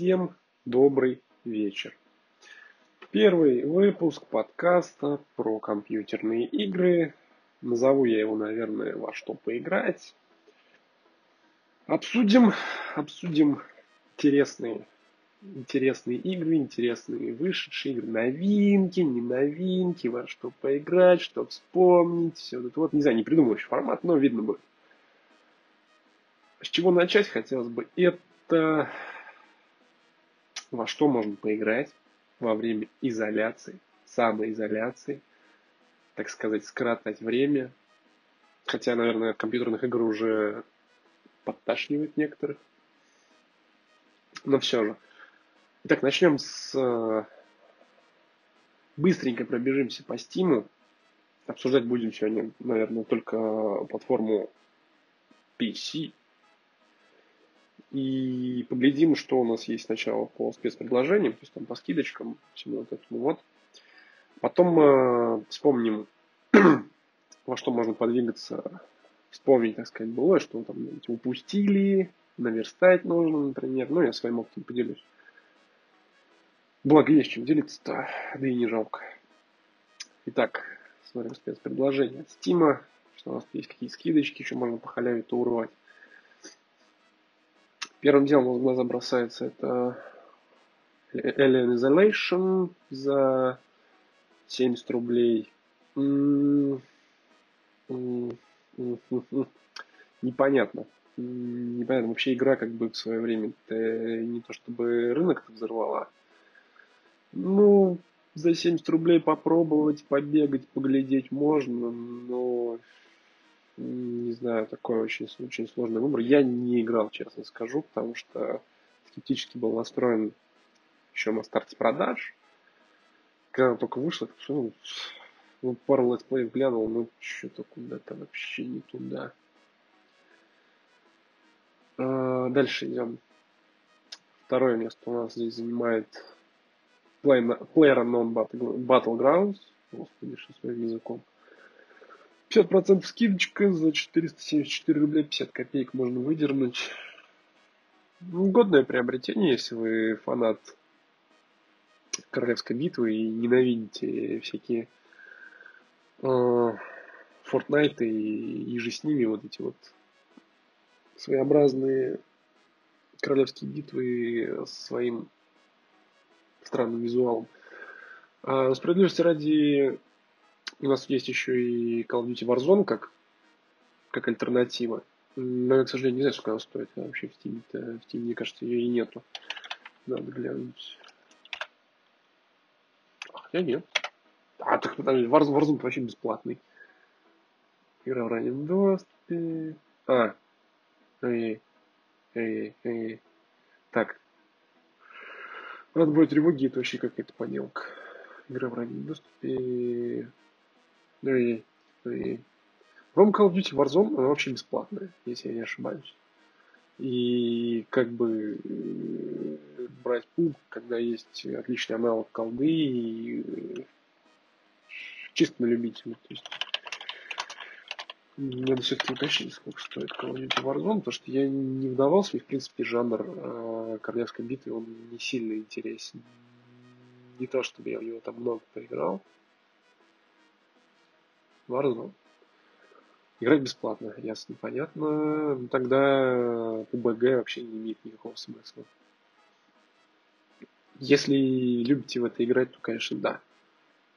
Всем добрый вечер. Первый выпуск подкаста про компьютерные игры. Назову я его, наверное, во что поиграть. Обсудим, обсудим интересные, интересные игры, интересные вышедшие игры, новинки, не новинки, во что поиграть, что вспомнить, все это вот. Не знаю, не придумал еще формат, но видно будет. С чего начать хотелось бы? Это во что можно поиграть во время изоляции, самоизоляции, так сказать, скоротать время. Хотя, наверное, от компьютерных игр уже подташнивает некоторых. Но все же. Итак, начнем с... Быстренько пробежимся по Стиму. Обсуждать будем сегодня, наверное, только платформу PC и поглядим, что у нас есть сначала по спецпредложениям, то есть там по скидочкам, всему вот этому вот. Потом э, вспомним, во что можно подвигаться, вспомнить, так сказать, было, что там упустили, наверстать нужно, например. Ну, я своим опытом поделюсь. Благо есть чем делиться-то, да и не жалко. Итак, смотрим спецпредложение от Steam. Что у нас есть какие скидочки, еще можно по халяве-то урвать. Первым делом в глаза бросается это Alien Isolation за 70 рублей. Непонятно. Непонятно. Вообще игра как бы в свое время не то чтобы рынок взорвала. Ну, за 70 рублей попробовать, побегать, поглядеть можно, но не знаю, такой очень, очень сложный выбор. Я не играл, честно скажу, потому что скептически был настроен еще на старте продаж. Когда она только вышла, ну, ну, пару летсплеев глянул, ну, что-то куда-то вообще не туда. А, дальше идем. Второе место у нас здесь занимает PlayerUnknown Battlegrounds. Господи, что с моим языком. 50% скидочка за 474 рубля 50 копеек можно выдернуть. Годное приобретение, если вы фанат Королевской битвы и ненавидите всякие э, Fortnite и, и же с ними вот эти вот своеобразные королевские битвы с своим странным визуалом. А справедливости ради у нас есть еще и Call of Duty Warzone как, как альтернатива. Но я, к сожалению, не знаю, сколько она стоит а вообще в Steam. -то. В Steam, мне кажется, ее и нету. Надо глянуть. Хотя нет. А, так Warzone, Warzone вообще бесплатный. Игра в раннем доступе. А. Эй. Эй, эй. Так. Отбой тревоги, это вообще какая-то поделка. Игра в раннем доступе. Ну и, ну и... По-моему, Call of Duty Warzone, она вообще бесплатная, если я не ошибаюсь. И как бы э, брать пул, когда есть отличный аналог колды и э, чисто на любителя. То есть надо все-таки уточнить, сколько стоит Call of Duty Warzone, потому что я не вдавался, и в принципе жанр э, королевской битвы, он не сильно интересен. Не то, чтобы я в него там много поиграл. Warzone. Играть бесплатно, ясно, понятно. Тогда УБГ вообще не имеет никакого смысла. Если любите в это играть, то, конечно, да.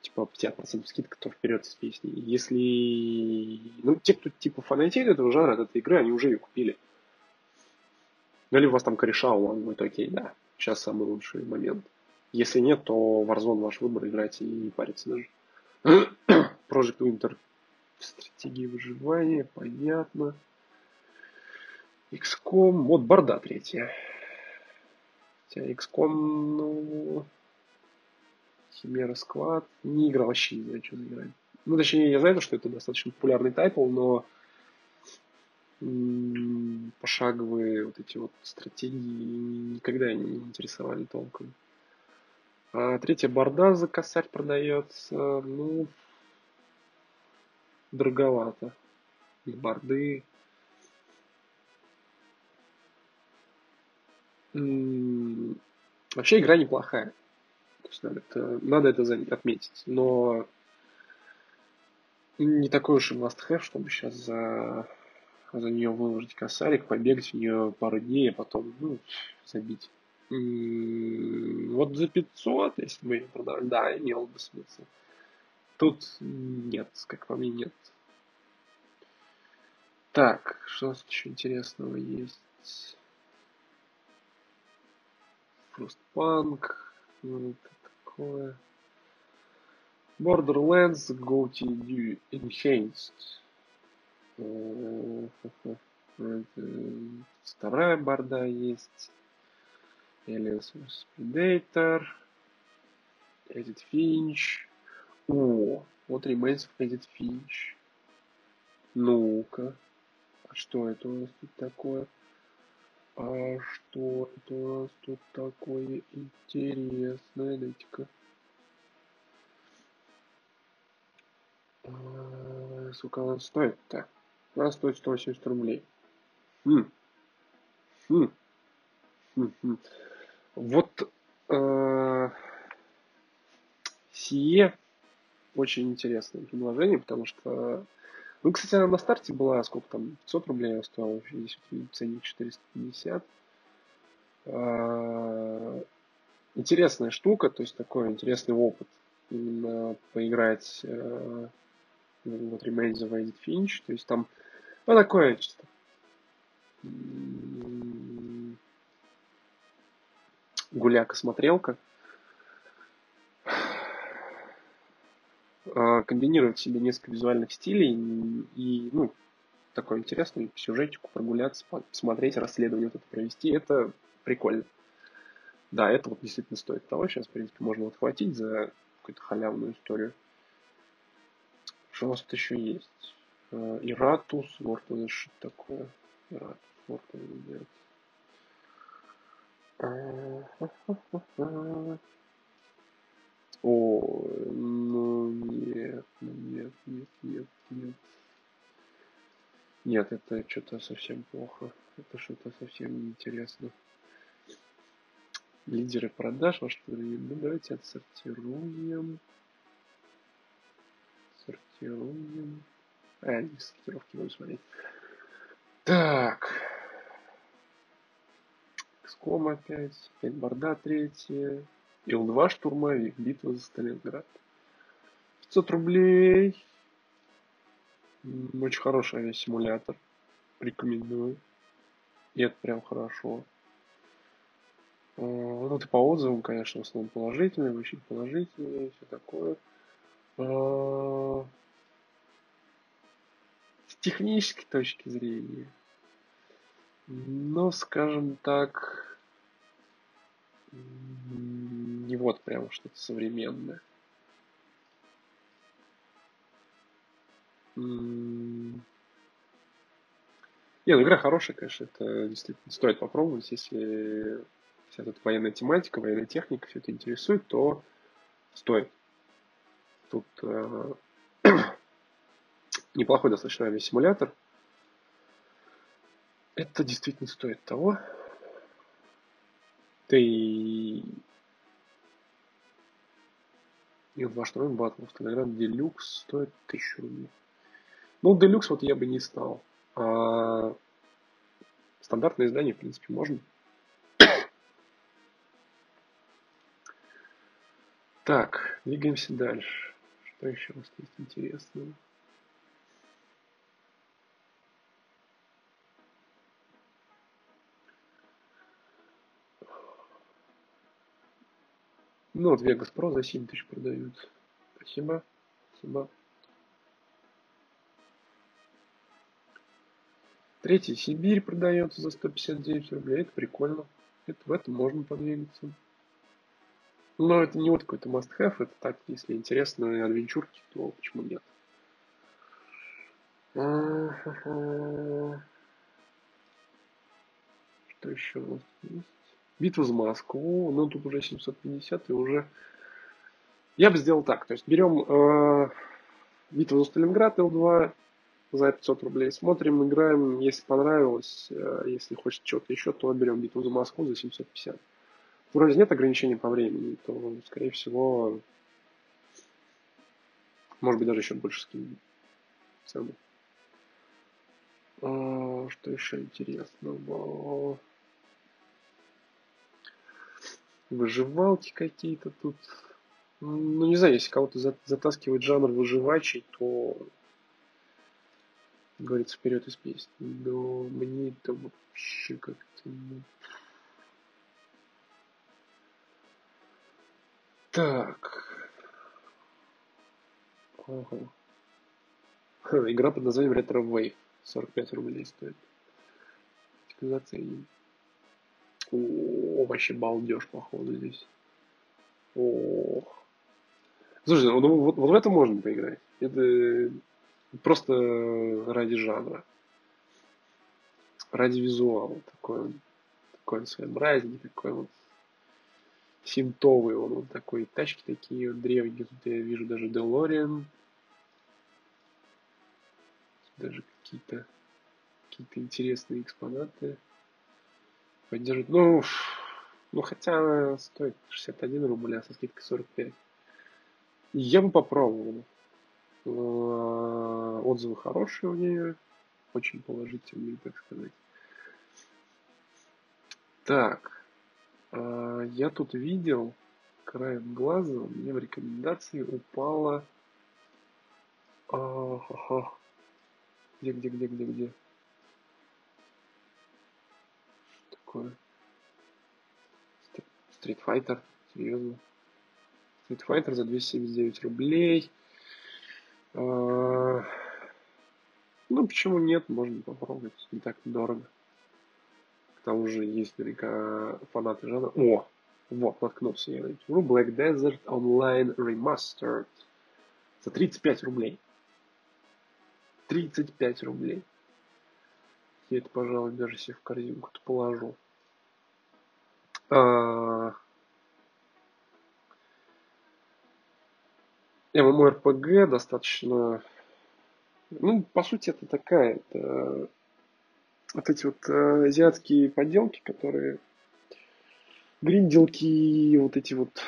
Типа 50% скидка, то вперед с песней. Если... Ну, те, кто типа фанатеет этого жанра, от этой игры, они уже ее купили. Ну, или у вас там кореша уламывают, окей, да. Сейчас самый лучший момент. Если нет, то Warzone ваш выбор, играйте и не париться даже. Project Winter стратегии выживания, понятно. XCOM, вот борда третья. Хотя XCOM, ну, Химера Склад, не играл вообще, не знаю, что заиграть. Ну, точнее, я знаю, что это достаточно популярный тайпл, но пошаговые вот эти вот стратегии никогда не интересовали толком. А третья борда за косарь продается. Ну, дороговато. И борды. Вообще игра неплохая. То есть надо это, надо это отметить. Но не такой уж и must-have, чтобы сейчас за, за нее выложить косарик, побегать в нее пару дней, а потом ну, забить. Вот за 500, если бы ее продавали, да, имел бы смысл. Тут нет, как по мне, нет. Так, что у нас еще интересного есть? Frostpunk, ну, это такое. Borderlands GoTD Enhanced. Вторая борда есть. Aliens vs Predator. Edit Finch. О, вот Remains of Edit Finch. Ну-ка. А что это у нас тут такое? А что это у нас тут такое интересное? Дайте-ка. А, сколько она стоит-то? Она стоит 180 рублей. Хм. Хм. Хм. хм. Вот э, сие очень интересное предложение, потому что ну, кстати, она на старте была, сколько там, 500 рублей она стоила, здесь ценник 450. А, интересная штука, то есть такой интересный опыт. Именно поиграть э, вот Remains of Edith Finch, то есть там, ну, такое чисто гуляка-смотрелка. А, комбинировать в себе несколько визуальных стилей и, ну, такой интересный сюжетику прогуляться, посмотреть, расследование вот это провести, это прикольно. Да, это вот действительно стоит того. Сейчас, в принципе, можно отхватить за какую-то халявную историю. Что у нас тут еще есть? Иратус, вот это что такое? Иратус, это нет. О, ну нет, ну нет, нет, нет, нет. Нет, это что-то совсем плохо. Это что-то совсем неинтересно. Лидеры продаж, во что ли? Ну, давайте отсортируем. Сортируем. А, не сортировки будем смотреть. Так. XCOM опять. Опять борда третья. Ил-2 штурмовик. Битва за Сталинград. 500 рублей. Очень хороший авиасимулятор. Рекомендую. И это прям хорошо. А, ну, и по отзывам, конечно, в основном положительные, очень положительные, все такое. А, с технической точки зрения, ну, скажем так, не вот прям что-то современное. Не, ну игра хорошая, конечно, это действительно стоит попробовать, если вся эта военная тематика, военная техника, все это интересует, то стоит. Тут э, неплохой достаточно авиасимулятор. Это действительно стоит того. Да и и два штурм батлов. Телеграм Делюкс стоит 1000 рублей. Ну, Делюкс вот я бы не стал. А стандартное издание, в принципе, можно. Так, двигаемся дальше. Что еще у нас есть интересного? Ну вот Vegas Pro за 7 тысяч продают. Спасибо. Спасибо. Третий Сибирь продается за 159 рублей. Это прикольно. Это в этом можно подвигаться. Но это не вот какой-то must-have. Это так, если интересные адвенчурки, то почему нет. Что еще у нас есть? Битва за Москву, ну тут уже 750 и уже... Я бы сделал так, то есть берем э, битву за Сталинград Л2 за 500 рублей, смотрим, играем, если понравилось, э, если хочет что-то еще, то берем битву за Москву за 750. вроде нет ограничений по времени, то, скорее всего, может быть, даже еще больше скинем цену. А, что еще интересного? Выживалки какие-то тут. Ну, не знаю, если кого-то затаскивает жанр выживачей, то говорится вперед из песни. Но мне это вообще как-то... Так. Ага. Игра под названием Retro Wave. 45 рублей стоит. Заценим. О, вообще балдеж, походу, здесь. Ох. Слушай, ну вот, вот в это можно поиграть. Это просто ради жанра. Ради визуала. Такой, такой он своеобразный, такой вот синтовый он, вот такой, тачки такие вот древние, тут я вижу даже Делориан, даже какие-то какие-то интересные экспонаты поддерживают. Ну, ну хотя она стоит 61 рубль, а со скидкой 45. Я бы попробовал. А, отзывы хорошие у нее, очень положительные, так сказать. Так, а, я тут видел краем глаза, мне в рекомендации упала... А, где, где, где, где, где? Такое? Street Fighter, серьезно. Street Fighter за 279 рублей. А, ну, почему нет, можно попробовать, не так дорого. К тому же есть наверняка фанаты жанра. О, вот, наткнулся я на игру Black Desert Online Remastered за 35 рублей. 35 рублей. Я это, пожалуй, даже себе в корзинку-то положу. А... MMORPG достаточно... Ну, по сути, это такая... Это... Вот эти вот э, азиатские подделки, которые... Гринделки, вот эти вот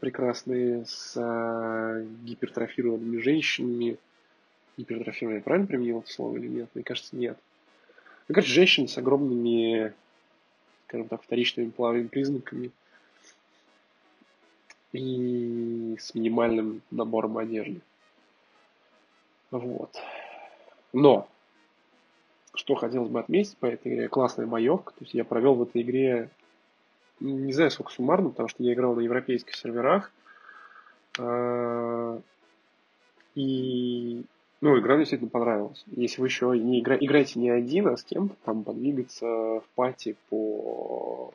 прекрасные с э, гипертрофированными женщинами, гипертрофирование, я правильно применил это слово или нет? Мне кажется, нет. Мне кажется, женщины с огромными, скажем так, вторичными половыми признаками и с минимальным набором одежды. Вот. Но, что хотелось бы отметить по этой игре, классная боевка. То есть я провел в этой игре, не знаю сколько суммарно, потому что я играл на европейских серверах. А, и ну, игра мне действительно понравилась. Если вы еще не игра... играете не один, а с кем-то, там подвигаться в пати по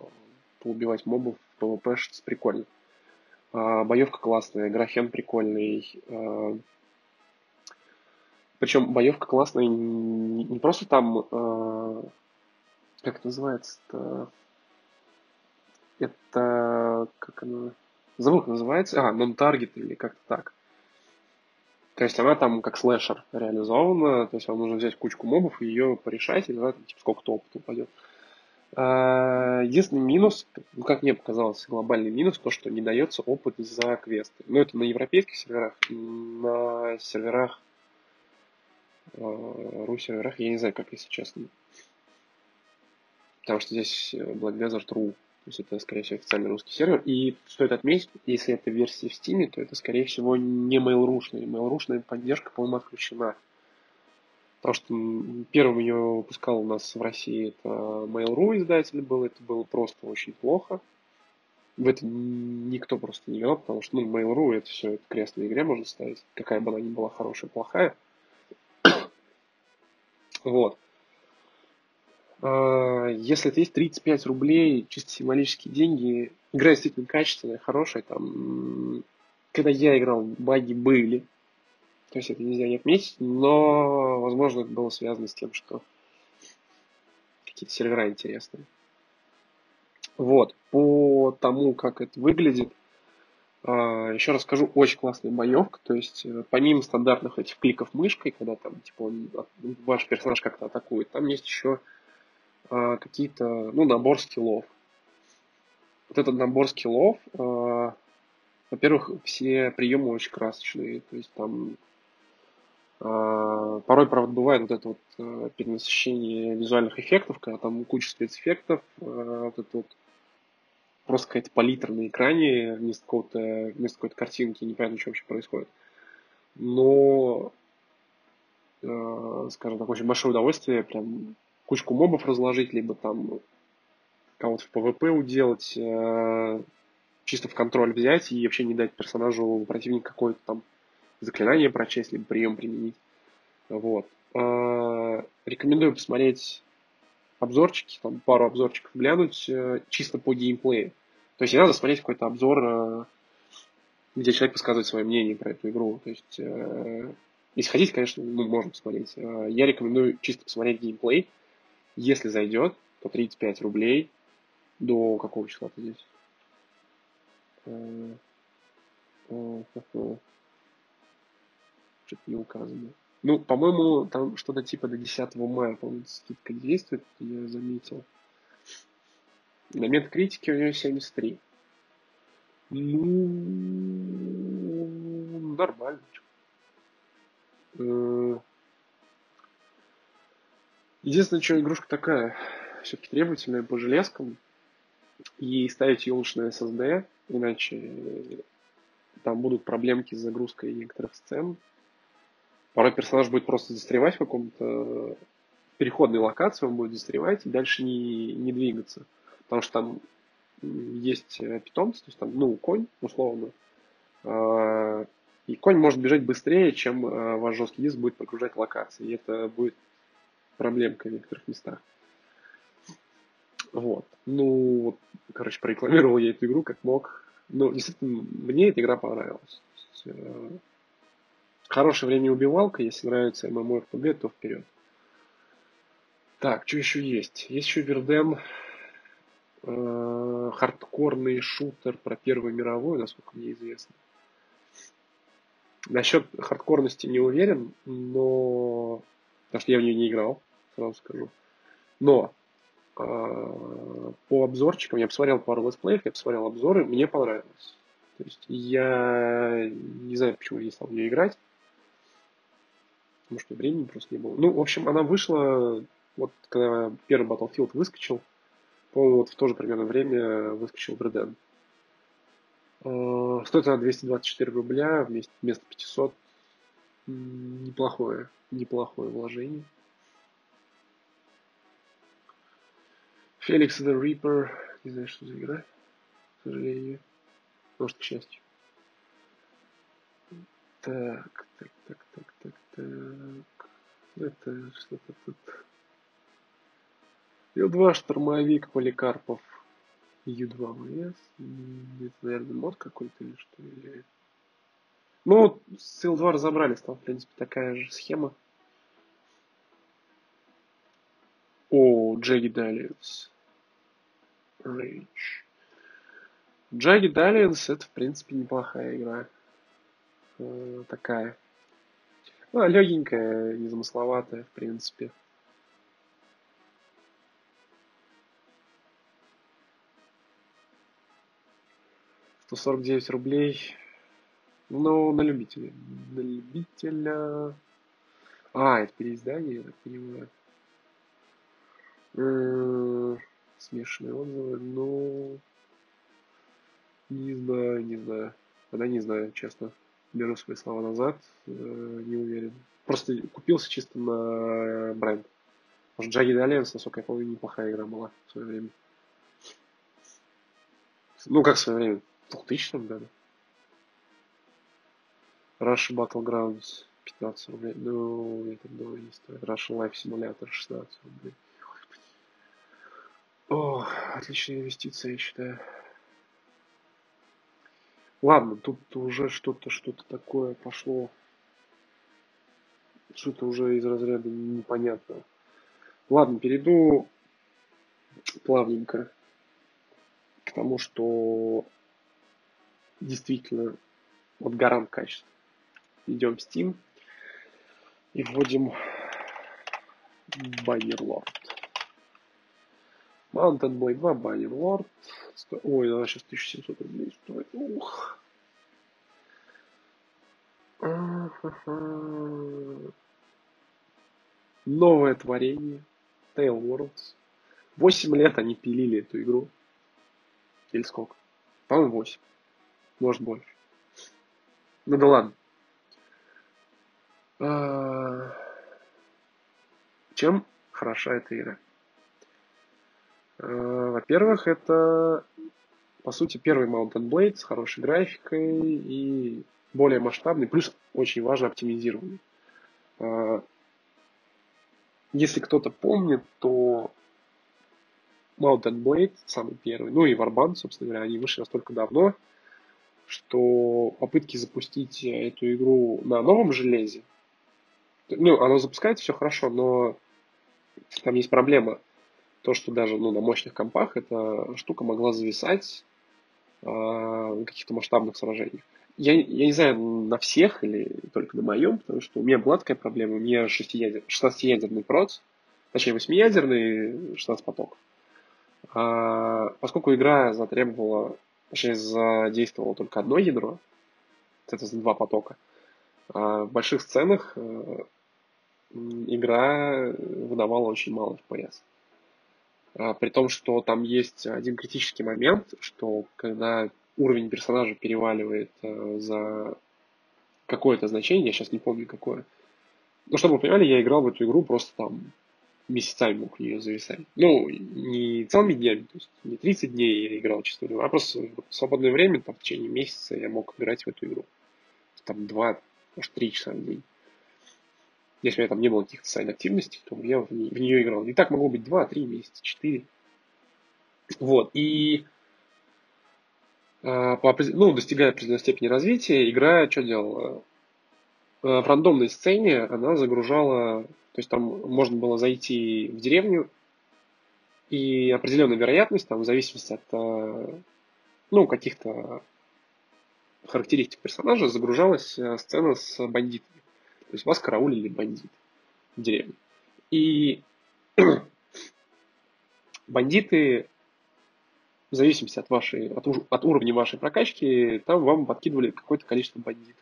поубивать мобов что прикольно. А, боевка классная, графен прикольный. А, причем боевка классная не, просто там, а, как это называется-то, это, как она, забыл, как называется, а, non-target или как-то так. То есть она там как слэшер реализована, то есть вам нужно взять кучку мобов и ее порешать, и тогда типа, сколько-то опыта упадет. А, единственный минус, ну, как мне показалось, глобальный минус, то, что не дается опыт за квесты. Но это на европейских серверах, на серверах, а, ру серверах, я не знаю, как если честно. Потому что здесь Black Desert RU то есть это, скорее всего, официальный русский сервер. И стоит отметить, если это версия в Steam, то это, скорее всего, не Mail.ru-шная. Mail.ru-шная поддержка, по-моему, отключена. Потому что первым ее выпускал у нас в России это Mail.ru издатель был. Это было просто очень плохо. В это никто просто не играл, потому что ну, Mail.ru это все, это крест на игре можно ставить. Какая бы она ни была хорошая, плохая. вот. А, если это есть 35 рублей, чисто символические деньги, игра действительно качественная, хорошая, там, когда я играл, баги были, то есть это нельзя не отметить, но, возможно, это было связано с тем, что какие-то сервера интересные. Вот, по тому, как это выглядит, а, еще раз скажу, очень классная боевка, то есть э, помимо стандартных этих кликов мышкой, когда там, типа, он, ваш персонаж как-то атакует, там есть еще а, какие-то, ну, набор скиллов. вот этот набор скиллов, э, во-первых, все приемы очень красочные, то есть там э, порой, правда, бывает вот это вот перенасыщение визуальных эффектов, когда там куча спецэффектов, вот это вот просто какая-то палитра на экране вместо какого-то, вместо какой-то картинки, непонятно, что вообще происходит. Но, скажем так, очень большое удовольствие прям кучку мобов разложить, либо там кого-то в PvP уделать, э, чисто в контроль взять и вообще не дать персонажу противника какое-то там заклинание прочесть, либо прием применить. Вот. Э, рекомендую посмотреть обзорчики, там пару обзорчиков глянуть э, чисто по геймплею. То есть не надо смотреть какой-то обзор, э, где человек высказывает свое мнение про эту игру. То есть, э, если хотите, конечно, ну, можно посмотреть. Э, я рекомендую чисто посмотреть геймплей. Если зайдет, то 35 рублей до какого числа ты здесь? Э, э, Что-то не указано. Ну, по-моему, там что-то типа до 10 мая, по-моему, скидка действует, я заметил. Момент критики у нее 73. Ну, нормально. Э, единственное, что игрушка такая, все-таки требовательная по железкам, и ставить ее лучше на SSD, иначе там будут проблемки с загрузкой некоторых сцен, Порой персонаж будет просто застревать в каком-то переходной локации, он будет застревать и дальше не, не двигаться. Потому что там есть э, питомцы, то есть там, ну, конь, условно. И конь может бежать быстрее, чем э, ваш жесткий диск будет прогружать локации. И это будет проблемка в некоторых местах. Вот. Ну, вот, короче, прорекламировал я эту игру как мог. Ну, действительно, мне эта игра понравилась. Э, Хорошее время убивалка, если нравится MMORPG, то вперед. Так, что еще есть? Есть еще Верден, э, хардкорный шутер про Первую мировую, насколько мне известно. Насчет хардкорности не уверен, но... Потому что я в нее не играл, сразу скажу. Но э, по обзорчикам, я посмотрел пару летсплеев, я посмотрел обзоры, мне понравилось. То есть я не знаю, почему я не стал в нее играть потому что времени просто не было. Ну, в общем, она вышла, вот когда первый Battlefield выскочил, по-моему, вот в то же примерно время выскочил Бреден. А, стоит она 224 рубля вместо 500. Неплохое, неплохое вложение. Феликс the Reaper. Не знаю, что за игра. К сожалению. Может, к счастью. Так, так, так, так, так, так. Это что-то тут. Ил-2 штурмовик Поликарпов. Ю-2 ВС. Это, наверное, мод какой-то или что? Или... Ну, с Ил-2 разобрались, там, в принципе, такая же схема. О, Джеги Далиенс. Рейдж. Джаги Далиенс это, в принципе, неплохая игра. Э, такая. Ну, легенькая, незамысловатая, в принципе. Сто сорок девять рублей. Ну, на любителя. На любителя. А, это переиздание, я так понимаю. Смешанные отзывы, ну... Не знаю, не знаю. Она не знаю, честно беру свои слова назад, э, не уверен. Просто купился чисто на бренд. Потому что Альянс, насколько я помню, неплохая игра была в свое время. Ну, как в свое время? В 2000 году. Rush Battlegrounds 15 рублей. Ну, это было не стоит. Rush Life Simulator 16 рублей. О, отличная инвестиция, я считаю. Ладно, тут уже что-то, что-то такое пошло. Что-то уже из разряда непонятно. Ладно, перейду плавненько к тому, что действительно вот гарант качества. Идем в Steam и вводим Bannerlord. Mountain Blade 2, Bannerlord. стоит. Ой, она сейчас 1700 рублей стоит. Ух. Новое творение. Tail Worlds. 8 лет они пилили эту игру. Или сколько? По-моему, 8. Может, больше. Ну да ладно. А, чем хороша эта игра? А, во-первых, это, по сути, первый Mountain Blade с хорошей графикой и более масштабный, плюс очень важно оптимизированный. А, если кто-то помнит, то Mountain Blade, самый первый, ну и Warband, собственно говоря, они вышли настолько давно, что попытки запустить эту игру на новом железе, ну, оно запускается все хорошо, но там есть проблема. То, что даже ну, на мощных компах эта штука могла зависать э, в каких-то масштабных сражениях. Я, я не знаю, на всех или только на моем, потому что у меня была такая проблема. У меня 16-ядерный проц, точнее 8-ядерный 16 поток. А, поскольку игра затребовала, точнее задействовала только одно ядро, это за два потока, а в больших сценах э, игра выдавала очень мало FPS. А, при том, что там есть один критический момент, что когда уровень персонажа переваливает э, за какое-то значение, я сейчас не помню какое. Но чтобы вы понимали, я играл в эту игру просто там месяцами мог в нее зависать. Ну, не целыми днями, то есть не 30 дней я играл чисто а просто в свободное время, там, в течение месяца я мог играть в эту игру. Там 2, может, 3 часа в день. Если у меня там не было каких-то сайт активностей, то я в, не, в нее играл. И так могло быть 2-3 месяца, 4. Вот. И э, по, ну, достигая определенной степени развития, игра что делала? Э, в рандомной сцене она загружала, то есть там можно было зайти в деревню, и определенная вероятность, там, в зависимости от э, ну, каких-то характеристик персонажа, загружалась сцена с бандитами. То есть вас караулили бандиты в деревне. И бандиты, в зависимости от, вашей, от, от уровня вашей прокачки, там вам подкидывали какое-то количество бандитов.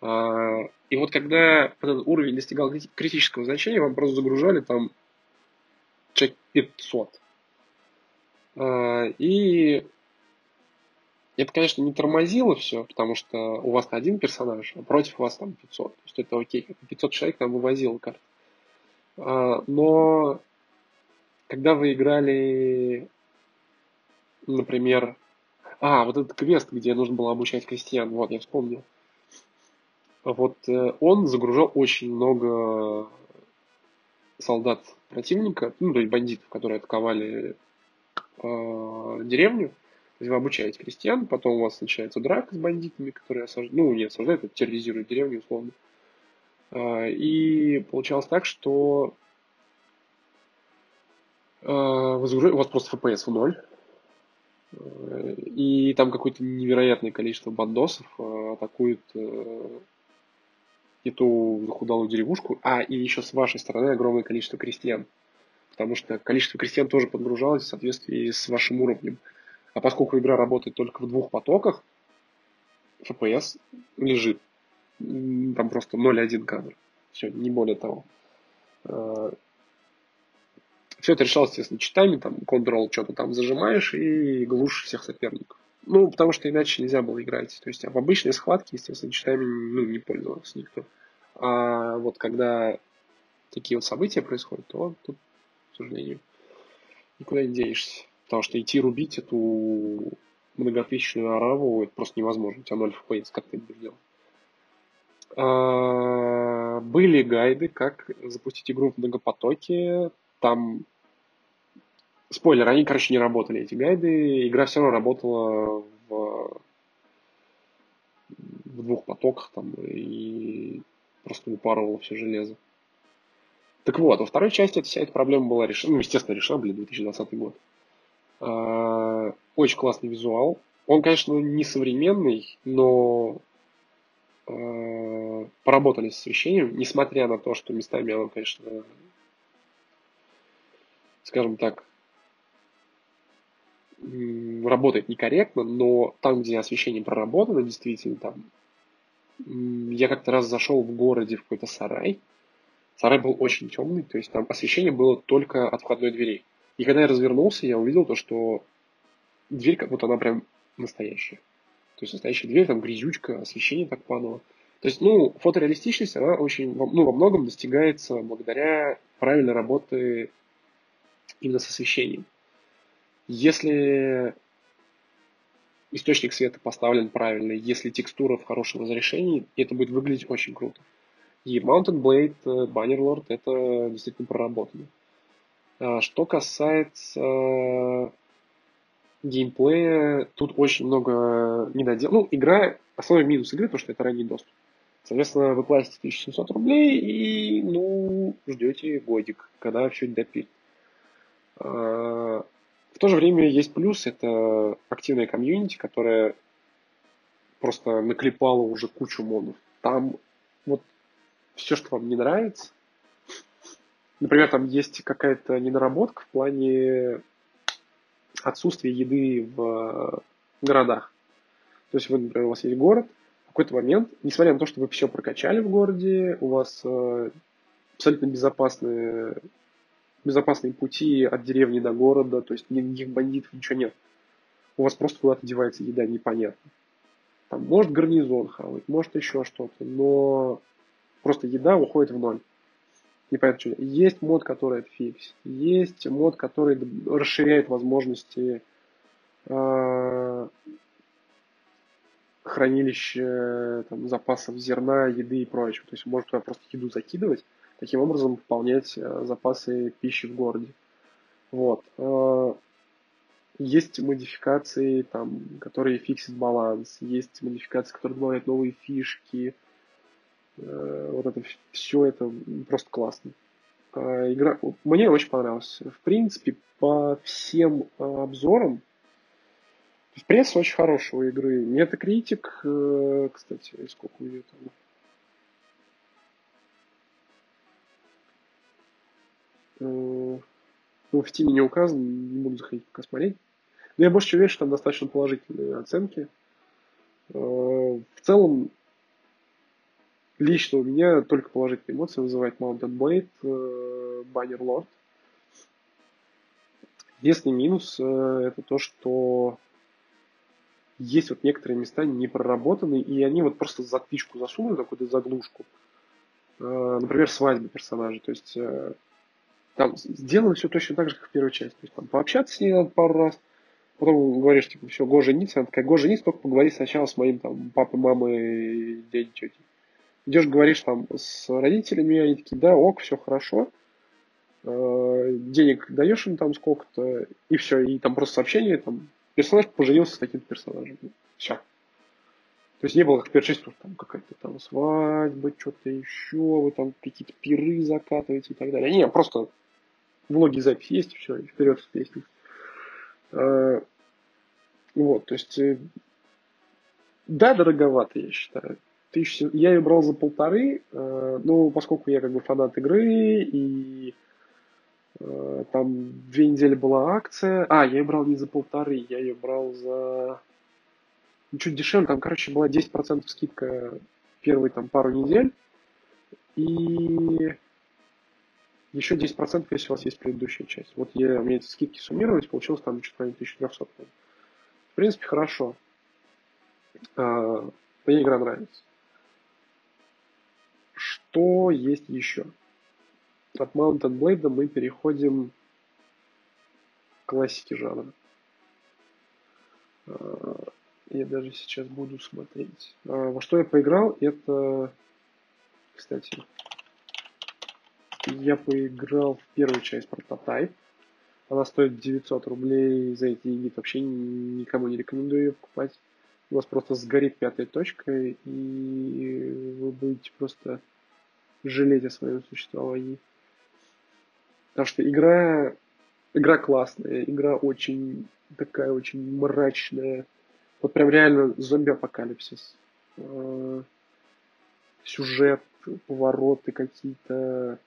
А, и вот когда этот уровень достигал критического значения, вам просто загружали там чек 500. А, и это, конечно, не тормозило все, потому что у вас один персонаж, а против вас там 500. То есть это окей, 500 человек там вывозило карт. А, но когда вы играли, например, а, вот этот квест, где нужно было обучать крестьян, вот, я вспомнил. Вот э, он загружал очень много солдат противника, ну, то есть бандитов, которые атаковали э, деревню. То есть вы обучаете крестьян, потом у вас начинается драка с бандитами, которые осаждают, ну, не осаждают, а терроризируют деревню, условно. А, и получалось так, что а, у вас просто FPS в ноль, и там какое-то невероятное количество бандосов а, атакует э, эту захудалую деревушку, а и еще с вашей стороны огромное количество крестьян, потому что количество крестьян тоже подгружалось в соответствии с вашим уровнем. А поскольку игра работает только в двух потоках, FPS лежит. Там просто 0.1 кадр. Все, не более того. А, Все это решалось, естественно, читами, там, Ctrl что-то там зажимаешь и глушишь всех соперников. Ну, потому что иначе нельзя было играть. То есть а в обычной схватке, естественно, читами ну, не пользовался никто. А вот когда такие вот события происходят, то тут, к сожалению, никуда не денешься. Потому что идти рубить эту многотысячную араву, это просто невозможно. У тебя 0 FPS, как ты будешь делать? А, были гайды, как запустить игру в многопотоке. Там спойлер, они, короче, не работали, эти гайды. Игра все равно работала в, в двух потоках там и просто упарывала все железо. Так вот, во второй части эта вся эта проблема была решена. Ну, естественно, решена, блин, 2020 год. А, очень классный визуал. Он, конечно, не современный, но а, поработали с освещением, несмотря на то, что местами оно, конечно, скажем так, работает некорректно, но там, где освещение проработано, действительно, там, я как-то раз зашел в городе в какой-то сарай, сарай был очень темный, то есть там освещение было только от входной двери. И когда я развернулся, я увидел то, что дверь как будто она прям настоящая. То есть настоящая дверь, там грязючка, освещение так падало. То есть, ну, фотореалистичность, она очень, ну, во многом достигается благодаря правильной работе именно с освещением. Если источник света поставлен правильно, если текстура в хорошем разрешении, это будет выглядеть очень круто. И Mountain Blade, э, Bannerlord это действительно проработано. А что касается э, геймплея, тут очень много недодел. Ну, игра, основной минус игры, то, что это ранний доступ. Соответственно, вы платите 1700 рублей и, ну, ждете годик, когда все это. А, в то же время есть плюс, это активная комьюнити, которая просто наклепала уже кучу модов. Там вот все, что вам не нравится, например, там есть какая-то недоработка в плане отсутствия еды в городах. То есть, вы, например, у вас есть город, в какой-то момент, несмотря на то, что вы все прокачали в городе, у вас э, абсолютно безопасные безопасные пути от деревни до города, то есть никаких бандитов, ничего нет. У вас просто куда-то девается еда, непонятно. Там, может гарнизон хавать, может еще что-то, но просто еда уходит в ноль. Непонятно что. Есть мод, который это фиксит. Есть мод, который расширяет возможности э, хранилища там, запасов зерна, еды и прочего. То есть может туда просто еду закидывать, таким образом пополнять э, запасы пищи в городе. Вот. Э, есть модификации, там, которые фиксят баланс, есть модификации, которые добавляют новые фишки. Э, вот это все это просто классно. Игра мне очень понравилась. В принципе, по всем обзорам, пресс очень хорошего игры. Метакритик, кстати, сколько у нее там? ну, в Тиме не указан, не буду заходить пока смотреть. Но я больше уверен, что там достаточно положительные оценки. Э, в целом, лично у меня только положительные эмоции вызывает Mountain Blade, э, Banner Lord. Если минус, э, это то, что есть вот некоторые места не проработаны, и они вот просто затычку засунули, какую-то заглушку. Например, свадьбы персонажей. То есть там сделано все точно так же, как в первой части. То есть там пообщаться с ней надо пару раз, потом говоришь, типа, все, го жениться, она такая, го жениться, только поговори сначала с моим там папой, мамой, дядей, тетей. Идешь, говоришь там с родителями, они такие, да, ок, все хорошо, э, денег даешь им там сколько-то, и все, и там просто сообщение, там, персонаж поженился с таким-то персонажем. Все. То есть не было как в первой части, там какая-то там свадьба, что-то еще, вы там какие-то пиры закатываете и так далее. Не, просто влоги запись есть, все, и вперед с песней. А, вот, то есть, э, да, дороговато, я считаю. Я ее брал за полторы, э, но поскольку я как бы фанат игры, и э, там две недели была акция. А, я ее брал не за полторы, я ее брал за чуть дешевле, там, короче, была 10% скидка первые там пару недель, и еще 10%, если у вас есть предыдущая часть. Вот я, у меня эти скидки суммировались, получилось там чуть ли 1300. В принципе, хорошо. А, мне игра нравится. Что есть еще? От Mountain Blade мы переходим к классике жанра. А, я даже сейчас буду смотреть. А, во что я поиграл, это, кстати, я поиграл в первую часть прототайп. Она стоит 900 рублей, за эти деньги вообще никому не рекомендую ее покупать. У вас просто сгорит пятая точка, и вы будете просто жалеть о своем существовании. Потому что игра, игра классная, игра очень такая очень мрачная. Вот прям реально зомби-апокалипсис. А, сюжет, повороты какие-то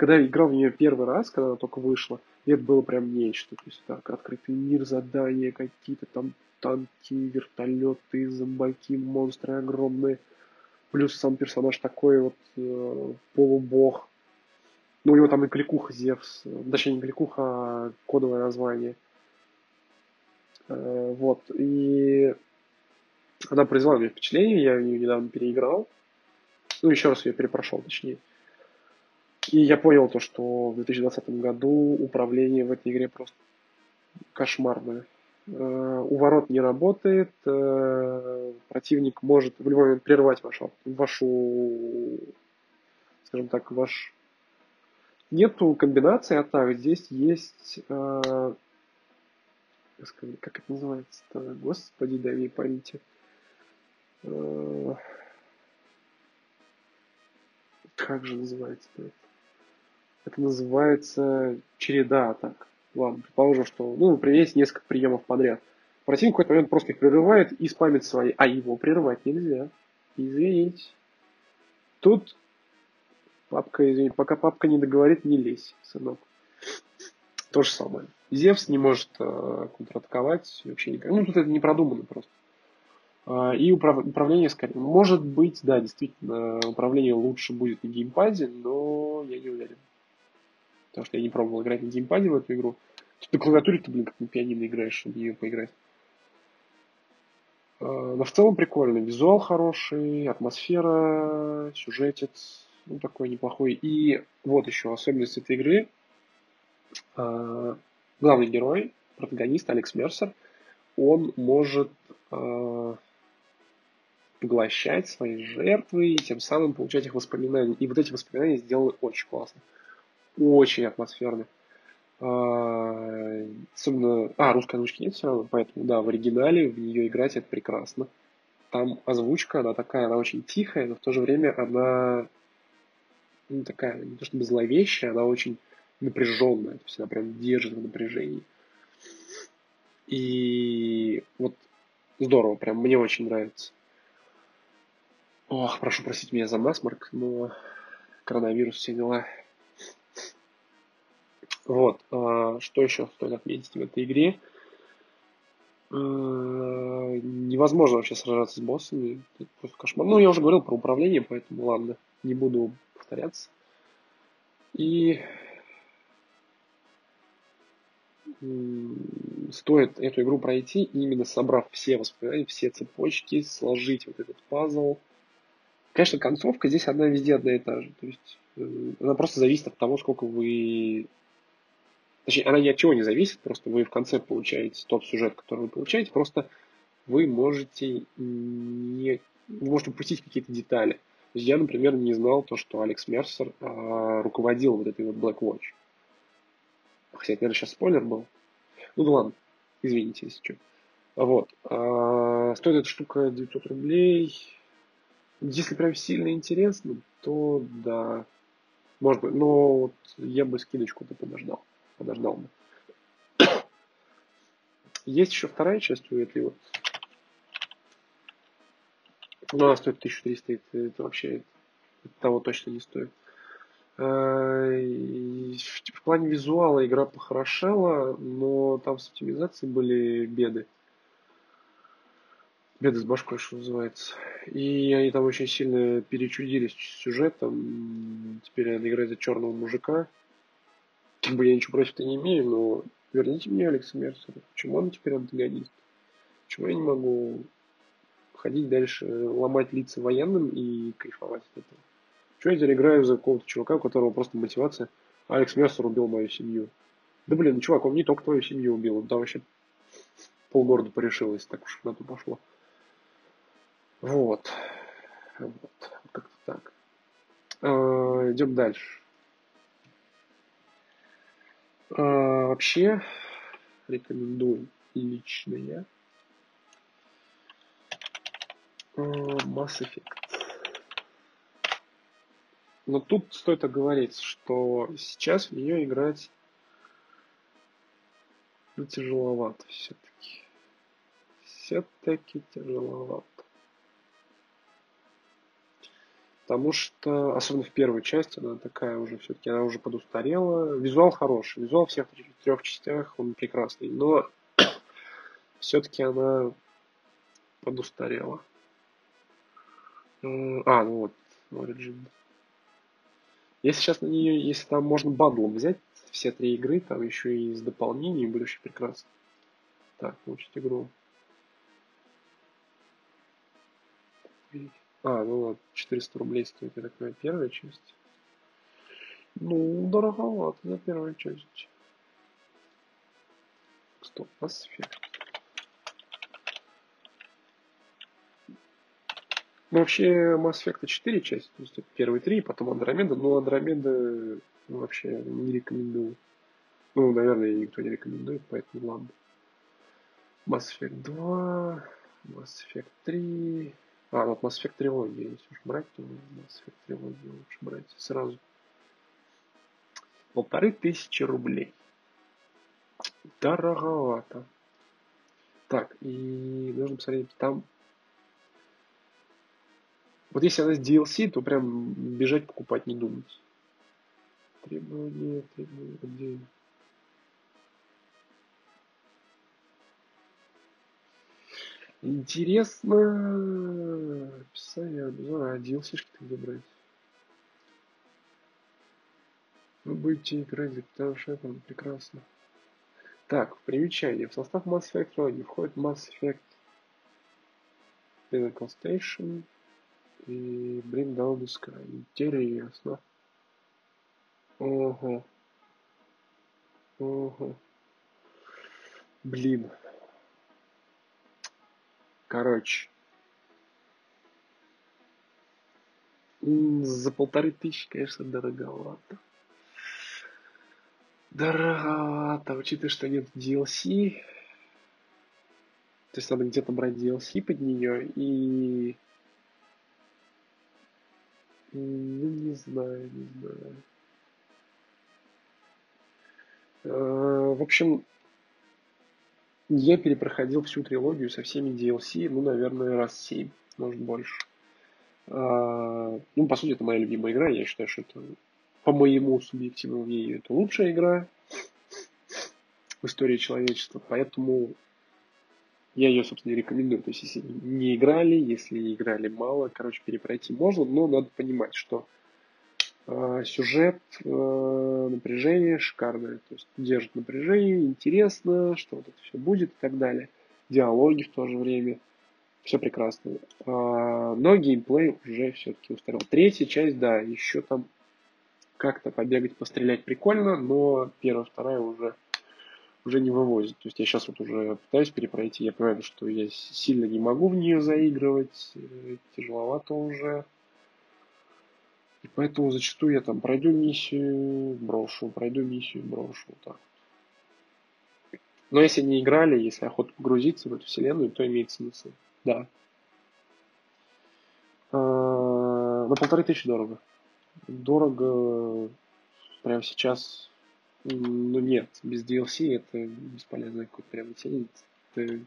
когда я играл в нее первый раз, когда она только вышла, это было прям нечто. То есть так, открытый мир, задания какие-то там танки, вертолеты, зомбаки, монстры огромные. Плюс сам персонаж такой вот э, полубог. Ну, у него там и кликуха Зевс. Точнее, не кликуха, а кодовое название. Э, вот. И она произвела мне впечатление, я ее недавно переиграл. Ну, еще раз ее перепрошел, точнее. И я понял то, что в 2020 году управление в этой игре просто кошмарное. Э, у ворот не работает, э, противник может в любой момент прервать вашу, вашу скажем так, ваш... Нету комбинации атак, здесь есть... Э, как это называется-то? Господи, мне памяти. Как же называется-то это? Это называется череда атак. Ладно, предположим, что, ну, например, есть несколько приемов подряд. Противник в какой-то момент просто их прерывает и спамит свои, а его прерывать нельзя. Извините. Тут папка, извините, пока папка не договорит, не лезь, сынок. То же самое. Зевс не может э, контратаковать вообще никак. Ну, тут это не продумано просто. Э, и управ... управление скорее. Может быть, да, действительно, управление лучше будет на геймпаде, но я не уверен потому что я не пробовал играть на геймпаде в эту игру. Тут на клавиатуре ты, блин, как на пианино играешь, чтобы ее поиграть. А, но в целом прикольно. Визуал хороший, атмосфера, сюжетец, ну, такой неплохой. И вот еще особенность этой игры. А, главный герой, протагонист Алекс Мерсер, он может а, поглощать свои жертвы и тем самым получать их воспоминания. И вот эти воспоминания сделаны очень классно очень атмосферный. А, особенно... А, русской озвучки нет все равно, поэтому, да, в оригинале в нее играть это прекрасно. Там озвучка, она такая, она очень тихая, но в то же время она ну, такая, не то чтобы зловещая, она очень напряженная, то есть она прям держит в напряжении. И вот здорово, прям мне очень нравится. Ох, прошу простить меня за насморк, но коронавирус, все дела. Вот. А, что еще стоит отметить в этой игре? А, невозможно вообще сражаться с боссами. Это просто кошмар. Ну, я уже говорил про управление, поэтому ладно, не буду повторяться. И стоит эту игру пройти, именно собрав все воспоминания, все цепочки, сложить вот этот пазл. Конечно, концовка здесь одна везде одна и та же. То есть э, она просто зависит от того, сколько вы Точнее, она ни от чего не зависит, просто вы в конце получаете тот сюжет, который вы получаете, просто вы можете не... Вы можете упустить какие-то детали. Я, например, не знал то, что Алекс Мерсер а, руководил вот этой вот Black Watch. Хотя, это, наверное, сейчас спойлер был. Ну да ладно, извините, если что. Вот. А, стоит эта штука 900 рублей. Если прям сильно интересно, то да. Может быть, но вот я бы скидочку-то подождал подождал бы. Есть еще вторая часть у этой вот. Но она стоит 1300, это, это вообще это того точно не стоит. А, в плане визуала игра похорошела, но там с оптимизацией были беды. Беды с башкой, что называется. И они там очень сильно перечудились сюжетом. Теперь надо играть за черного мужика. Как бы я ничего против-то не имею, но верните мне Алекса Мерсера. Почему он теперь антагонист? Почему я не могу ходить дальше, ломать лица военным и кайфовать от этого? Почему я теперь играю за какого-то чувака, у которого просто мотивация Алекс Мерсер убил мою семью? Да блин, ну чувак, он не только твою семью убил, он там вообще полгорода порешилось, так уж на то пошло. Вот. Вот. Как-то так. А, идем дальше. А, вообще рекомендую лично я а, Mass Effect. Но тут стоит оговориться, что сейчас в нее играть ну, тяжеловато все-таки. Все-таки тяжеловато. Потому что, особенно в первой части, она такая уже все-таки, она уже подустарела. Визуал хороший, визуал всех трех частях, он прекрасный, но все-таки она подустарела. А, ну вот, Origin. Если сейчас на нее, если там можно баблом взять все три игры, там еще и с дополнением, будет очень прекрасно. Так, получить игру. А, ну вот, 400 рублей стоит, я такая первая часть. Ну, дороговато за первую часть. Стоп, Effect. Ну, вообще, Mass Effect 4 части, то есть первые три, потом Андромеда, но Андромеда ну, вообще не рекомендую. Ну, наверное, никто не рекомендует, поэтому ладно. Mass Effect 2, Mass Effect 3. А, вот Mass Effect трилогия, если уж брать, то Mass Effect трилогию лучше брать сразу. Полторы тысячи рублей. Дороговато. Так, и нужно посмотреть, там... Вот если она с DLC, то прям бежать покупать не думать. Требования, требования, где... Интересно. Описание обзора. А DLC-шки где брать? Вы будете играть за Капитана Шефом. Прекрасно. Так, примечание. В состав Mass Effect Trilogy входит Mass Effect Pinnacle Station и Bring Down the Sky. Интересно. Ого. Ого. Блин. Короче. За полторы тысячи, конечно, дороговато. Дороговато, учитывая, что нет DLC. То есть надо где-то брать DLC под нее и... Ну, не знаю, не знаю. Э, в общем, я перепроходил всю трилогию со всеми DLC, ну, наверное, раз 7, может больше. А, ну, по сути, это моя любимая игра. Я считаю, что это, по моему субъективному мнению, это лучшая игра в истории человечества. Поэтому я ее, собственно, рекомендую. То есть, если не играли, если играли мало, короче, перепройти можно, но надо понимать, что сюжет, э, напряжение шикарное. То есть держит напряжение, интересно, что вот это все будет и так далее. Диалоги в то же время. Все прекрасно. А, но геймплей уже все-таки устарел. Третья часть, да, еще там как-то побегать, пострелять прикольно, но первая, вторая уже, уже не вывозит. То есть я сейчас вот уже пытаюсь перепройти, я понимаю, что я сильно не могу в нее заигрывать, э, тяжеловато уже. И поэтому зачастую я там пройду миссию, брошу, пройду миссию, брошу. Так. Но если не играли, если охота погрузиться в эту вселенную, то имеет смысл. Да. А, на полторы тысячи дорого. Дорого прямо сейчас. Ну нет, без DLC это бесполезно какой-то приобретение. Это...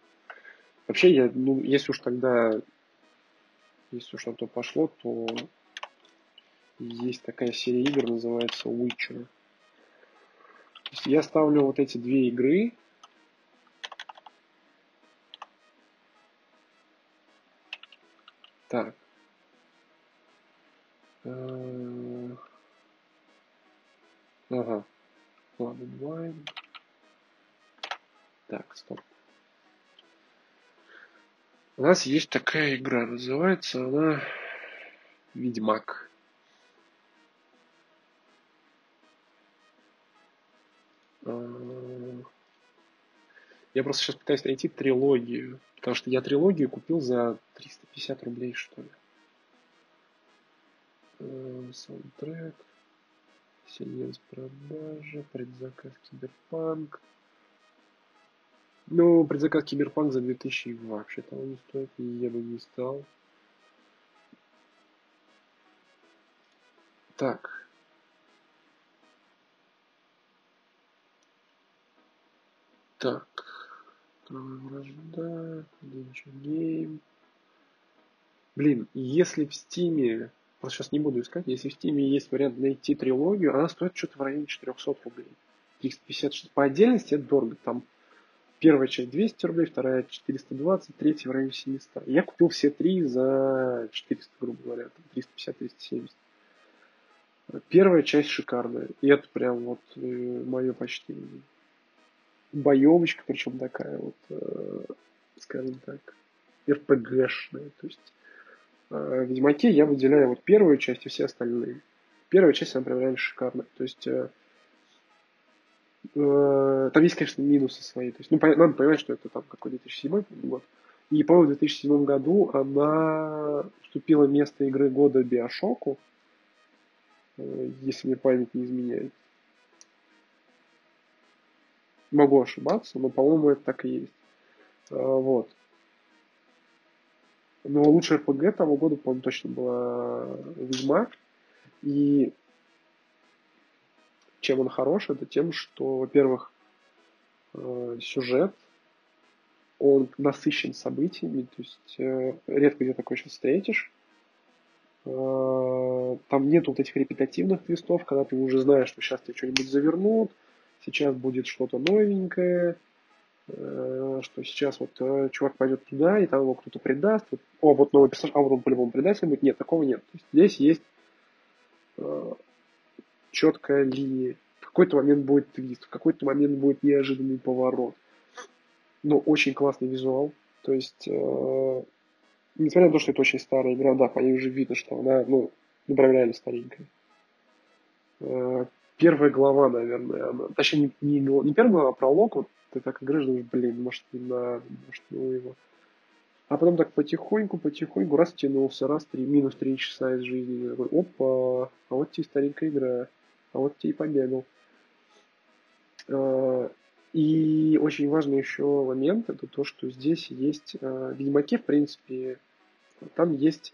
Вообще, я, ну, если уж тогда, если уж на то пошло, то есть такая серия игр, называется Witcher. Я ставлю вот эти две игры. Так. Э, ага. Ладно, Blind. Так, стоп. У нас есть такая игра, называется она Ведьмак. Я просто сейчас пытаюсь найти трилогию. Потому что я трилогию купил за 350 рублей, что ли. Э, саундтрек. Сильнец продажа. Предзаказ Киберпанк. Ну, предзаказ Киберпанк за 2000 вообще того не стоит. И я бы не стал. Так. Так. Вражда, Game. Блин, если в Стиме просто сейчас не буду искать, если в Steam есть вариант найти трилогию, она стоит что-то в районе 400 рублей. 350 по отдельности это дорого, там первая часть 200 рублей, вторая 420, третья в районе 700. Я купил все три за 400, грубо говоря, 350-370. Первая часть шикарная, и это прям вот э, мое почтение. Боевочка, причем такая вот, э, скажем так, РПГшная, то есть Э, в Ведьмаке я выделяю вот первую часть и все остальные. Первая часть, она прям реально шикарная. То есть э, э, там есть, конечно, минусы свои. То есть, ну, надо понимать, что это там какой 2007 год. И, по-моему, в 2007 году она уступила место игры года Биошоку, если мне память не изменяет. Могу ошибаться, но, по-моему, это так и есть. Э, вот. Но лучшая РПГ того года, по-моему, точно была Ведьмак. И чем он хорош, это тем, что, во-первых, э, сюжет, он насыщен событиями, то есть э, редко где такое сейчас встретишь. Э, там нет вот этих репетативных твистов, когда ты уже знаешь, что сейчас тебе что-нибудь завернут, сейчас будет что-то новенькое, Э, что сейчас вот э, чувак пойдет туда, и там его кто-то предаст, вот, о, вот новый персонаж, а вот он по-любому предатель будет. Нет, такого нет. То есть здесь есть э, четкая линия. В какой-то момент будет твист, в какой-то момент будет неожиданный поворот. Но очень классный визуал. То есть, э, несмотря на то, что это очень старая игра, да, по ней уже видно, что она, ну, направляли старенькая. Э, первая глава, наверное, она, точнее, не, не, не первая глава, а пролог, вот ты так играешь, думаешь, блин, может не надо, может ну его. А потом так потихоньку, потихоньку, раз тянулся, раз три, минус три часа из жизни. такой, опа, а вот тебе старенькая игра, а вот тебе и побегал. А, и очень важный еще момент, это то, что здесь есть, а, в Ведьмаке, в принципе, там есть,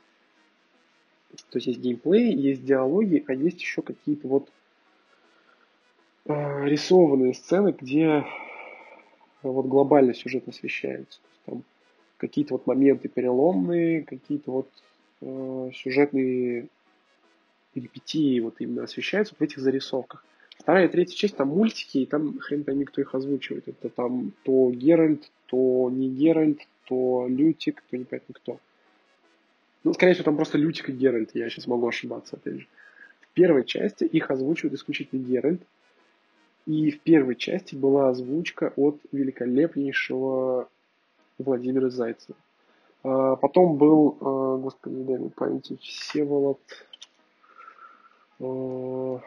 то есть есть геймплей, есть диалоги, а есть еще какие-то вот а, рисованные сцены, где вот глобально сюжет освещается. там какие-то вот моменты переломные, какие-то вот э, сюжетные перипетии вот именно освещаются в этих зарисовках. Вторая и третья часть, там мультики, и там хрен пойми, кто их озвучивает. Это там то Геральт, то не Геральт, то Лютик, то непонятно кто. Ну, скорее всего, там просто Лютик и Геральт, я сейчас могу ошибаться, опять же. В первой части их озвучивает исключительно Геральт, и в первой части была озвучка от великолепнейшего Владимира Зайцева. А потом был, а, господи, дай мне памяти, Всеволод... А,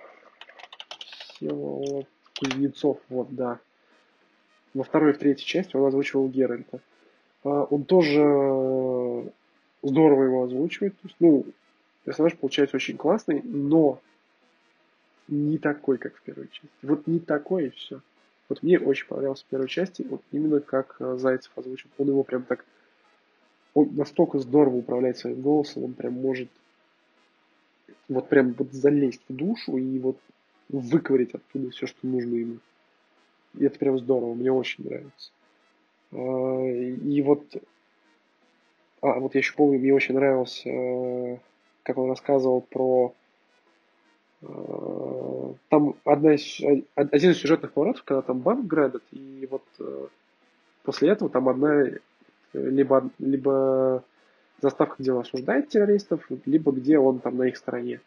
Всеволод Кузнецов, вот, да. Во второй и третьей части он озвучивал Геральта. Он тоже здорово его озвучивает. То есть, ну, персонаж получается очень классный, но не такой, как в первой части. Вот не такой и все. Вот мне очень понравился в первой части, вот именно как э, Зайцев озвучил. Он его прям так... Он настолько здорово управляет своим голосом, он прям может вот прям вот залезть в душу и вот выковырить оттуда все, что нужно ему. И это прям здорово, мне очень нравится. А, и вот... А, вот я еще помню, мне очень нравился, э, как он рассказывал про там одна из, один из сюжетных поворотов, когда там банк грабят, и вот э, после этого там одна либо, либо заставка, где он осуждает террористов, либо где он там на их стороне.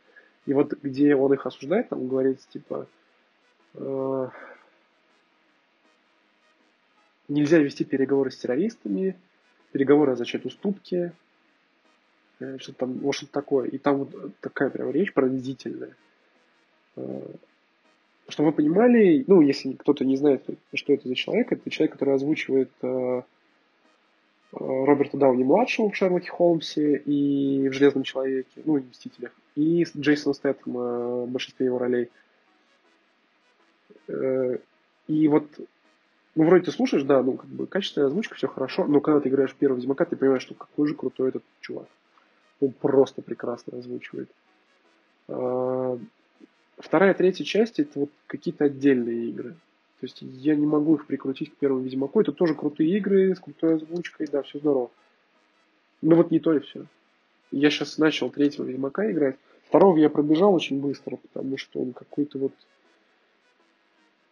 И вот где он их осуждает, там говорится, типа, э, нельзя вести переговоры с террористами, переговоры означают уступки, э, что там, вот что-то такое. И там вот такая прям речь пронзительная. Э, чтобы вы понимали, ну, если кто-то не знает, что это за человек, это человек, который озвучивает э, э, Роберта Дауни-младшего в Шерлоке Холмсе и в Железном Человеке, ну, и в Мстителях, и Джейсона Стэттема в большинстве его ролей. И вот, ну, вроде ты слушаешь, да, ну, как бы качественная озвучка, все хорошо, но когда ты играешь в первого Ведьмака, ты понимаешь, что какой же крутой этот чувак. Он просто прекрасно озвучивает. Вторая третья часть это вот какие-то отдельные игры. То есть я не могу их прикрутить к первому Ведьмаку. Это тоже крутые игры с крутой озвучкой, да, все здорово. Но вот не то и все. Я сейчас начал третьего Ведьмака играть. Второго я пробежал очень быстро, потому что он какой-то вот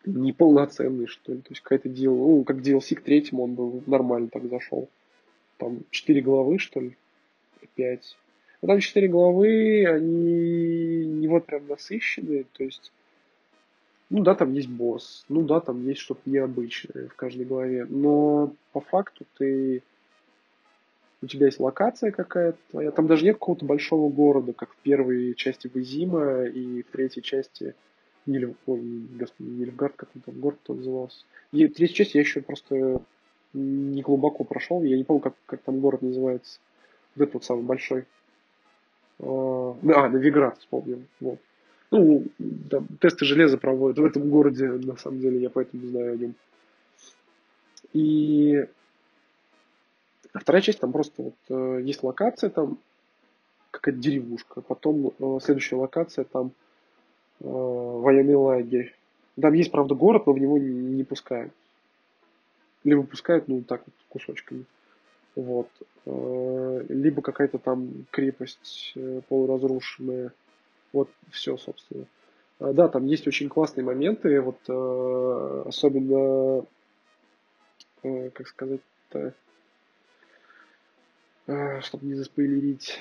неполноценный, что ли. То есть какая-то дел, ну, как DLC к третьему он был нормально так зашел. Там четыре главы, что ли, пять. Но там четыре главы, они не вот прям насыщенные, то есть ну да, там есть босс, ну да, там есть что-то необычное в каждой главе, но по факту ты у тебя есть локация какая-то твоя, там даже нет какого-то большого города, как в первой части Визима и в третьей части Нильф... Ой, господи, Нильфгард, как он там город назывался. И третья часть я еще просто не глубоко прошел, я не помню, как, как там город называется. Вот этот вот самый большой. А, а Новиград вспомнил. Вот. Ну, там, тесты железа проводят в этом городе, на самом деле, я поэтому знаю о нем. И а вторая часть, там просто вот э, есть локация, там какая-то деревушка, потом э, следующая локация, там э, военный лагерь. Там есть, правда, город, но в него не, не пускают. Либо пускают, ну, так вот, кусочками. Вот. Э, либо какая-то там крепость э, полуразрушенная вот все, собственно. А, да, там есть очень классные моменты, вот э, особенно, как сказать-то, чтобы не заспойлерить.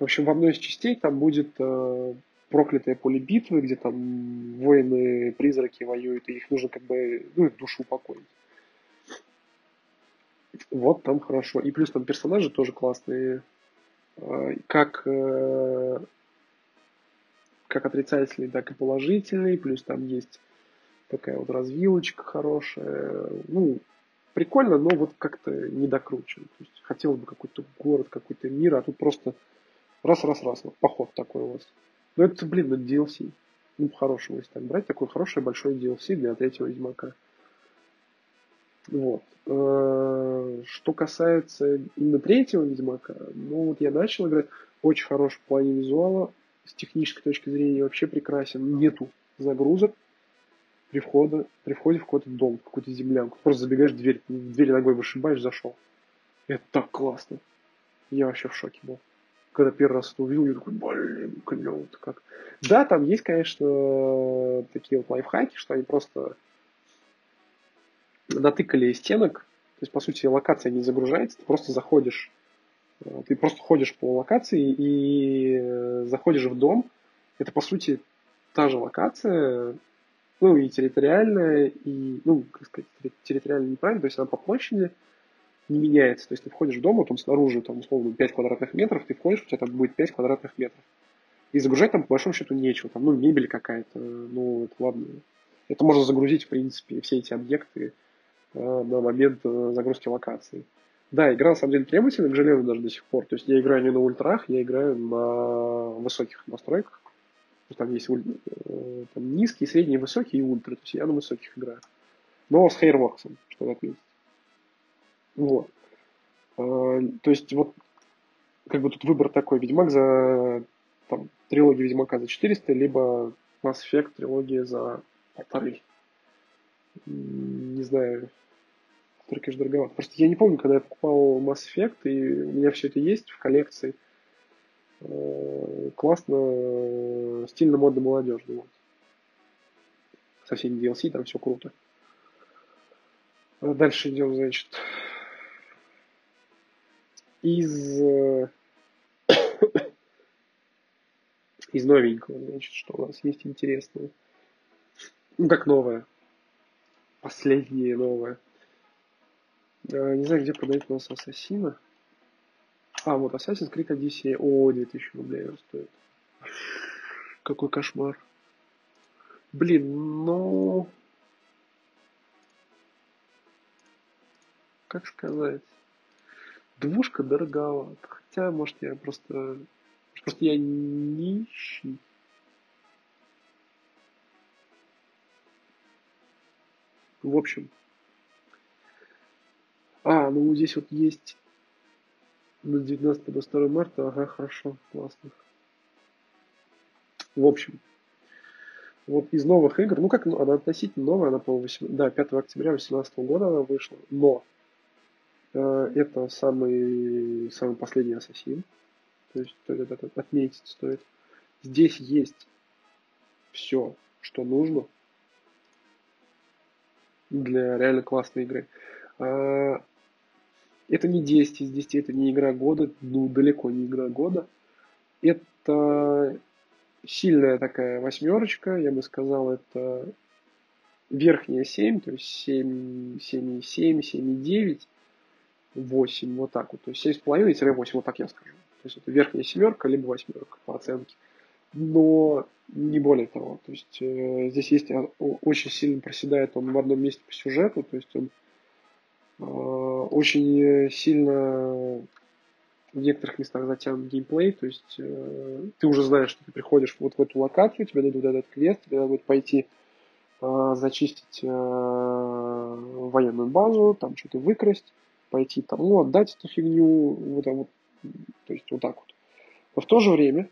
В общем, в одной из частей там будет проклятое поле битвы, где там воины-призраки воюют, и их нужно как бы, ну, душу упокоить. Вот там хорошо. И плюс там персонажи тоже классные. Э, как э, как отрицательный, так и положительный, плюс там есть такая вот развилочка хорошая. Ну, прикольно, но вот как-то не докручен. То есть хотелось бы какой-то город, какой-то мир, а тут просто раз-раз-раз, вот поход такой у вас. Ну это, блин, это DLC. Ну, по-хорошему, если так брать, такой хороший большой DLC для третьего Ведьмака. Вот. Э, что касается именно третьего Ведьмака, ну вот я начал играть, очень хороший в плане визуала, с технической точки зрения вообще прекрасен. Нету загрузок при, входе, при входе в какой-то дом, в какую-то землянку. Просто забегаешь в дверь, в дверь ногой вышибаешь, зашел. Это так классно. Я вообще в шоке был. Когда первый раз это увидел, я такой, блин, клево-то как. Да, там есть, конечно, такие вот лайфхаки, что они просто натыкали стенок. То есть, по сути, локация не загружается, ты просто заходишь ты просто ходишь по локации и э, заходишь в дом. Это, по сути, та же локация, ну, и территориальная, и, ну, как сказать, территориально неправильно, то есть она по площади не меняется. То есть ты входишь в дом, вот там снаружи, там, условно, 5 квадратных метров, ты входишь, у тебя там будет 5 квадратных метров. И загружать там, по большому счету, нечего. Там, ну, мебель какая-то, ну, это ладно. Это можно загрузить, в принципе, все эти объекты э, на момент э, загрузки локации. Да, игра на самом деле требовательна к железу даже до сих пор. То есть я играю не на ультрах, я играю на высоких настройках. Там есть э, там, низкие, средние, высокие и ультра. То есть я на высоких играю. Но с Hairworks, что отметить. Вот. То есть вот как бы тут выбор такой. Ведьмак за там, трилогию Ведьмака за 400, либо Mass Effect трилогия за полторы. Не знаю, конечно, дороговато. Просто я не помню, когда я покупал Mass Effect, и у меня все это есть в коллекции. Э, классно, э, стильно, модно, молодежно. Вот. Со всеми DLC, там все круто. А дальше идем, значит, из э, из новенького, значит, что у нас есть интересное. Ну, как новое. Последнее новое. Э, не знаю, где продают у нас Ассасина. А, вот Assassin's Creed Odyssey. О, 2000 рублей он стоит. Какой кошмар. Блин, ну... Как сказать? Двушка дороговато. Хотя, может, я просто... Просто я нищий. В общем, а, ну здесь вот есть на 19 до 2 марта. Ага, хорошо, классно. В общем, вот из новых игр, ну как, ну, она относительно новая, она, по 8, да, 5 октября 2018 года она вышла, но э, это самый, самый последний Ассасин. То то есть это, это, отметить стоит. Здесь есть все, что нужно для реально классной игры. А, это не 10 из 10, это не игра года, ну, далеко не игра года. Это сильная такая восьмерочка, я бы сказал, это верхняя 7, то есть 7, 7,7, 7,9, 8, вот так вот. То есть 7,5-8, вот так я скажу. То есть это верхняя семерка, либо восьмерка по оценке. Но не более того. То есть э, здесь есть а, очень сильно проседает он в одном месте по сюжету, то есть он очень сильно в некоторых местах затянут геймплей, то есть э, ты уже знаешь, что ты приходишь вот в эту локацию, тебе дадут этот квест, тебе надо будет пойти э, зачистить э, военную базу, там что-то выкрасть, пойти там, ну, отдать эту фигню, вот, вот, то есть вот так вот. Но в то же время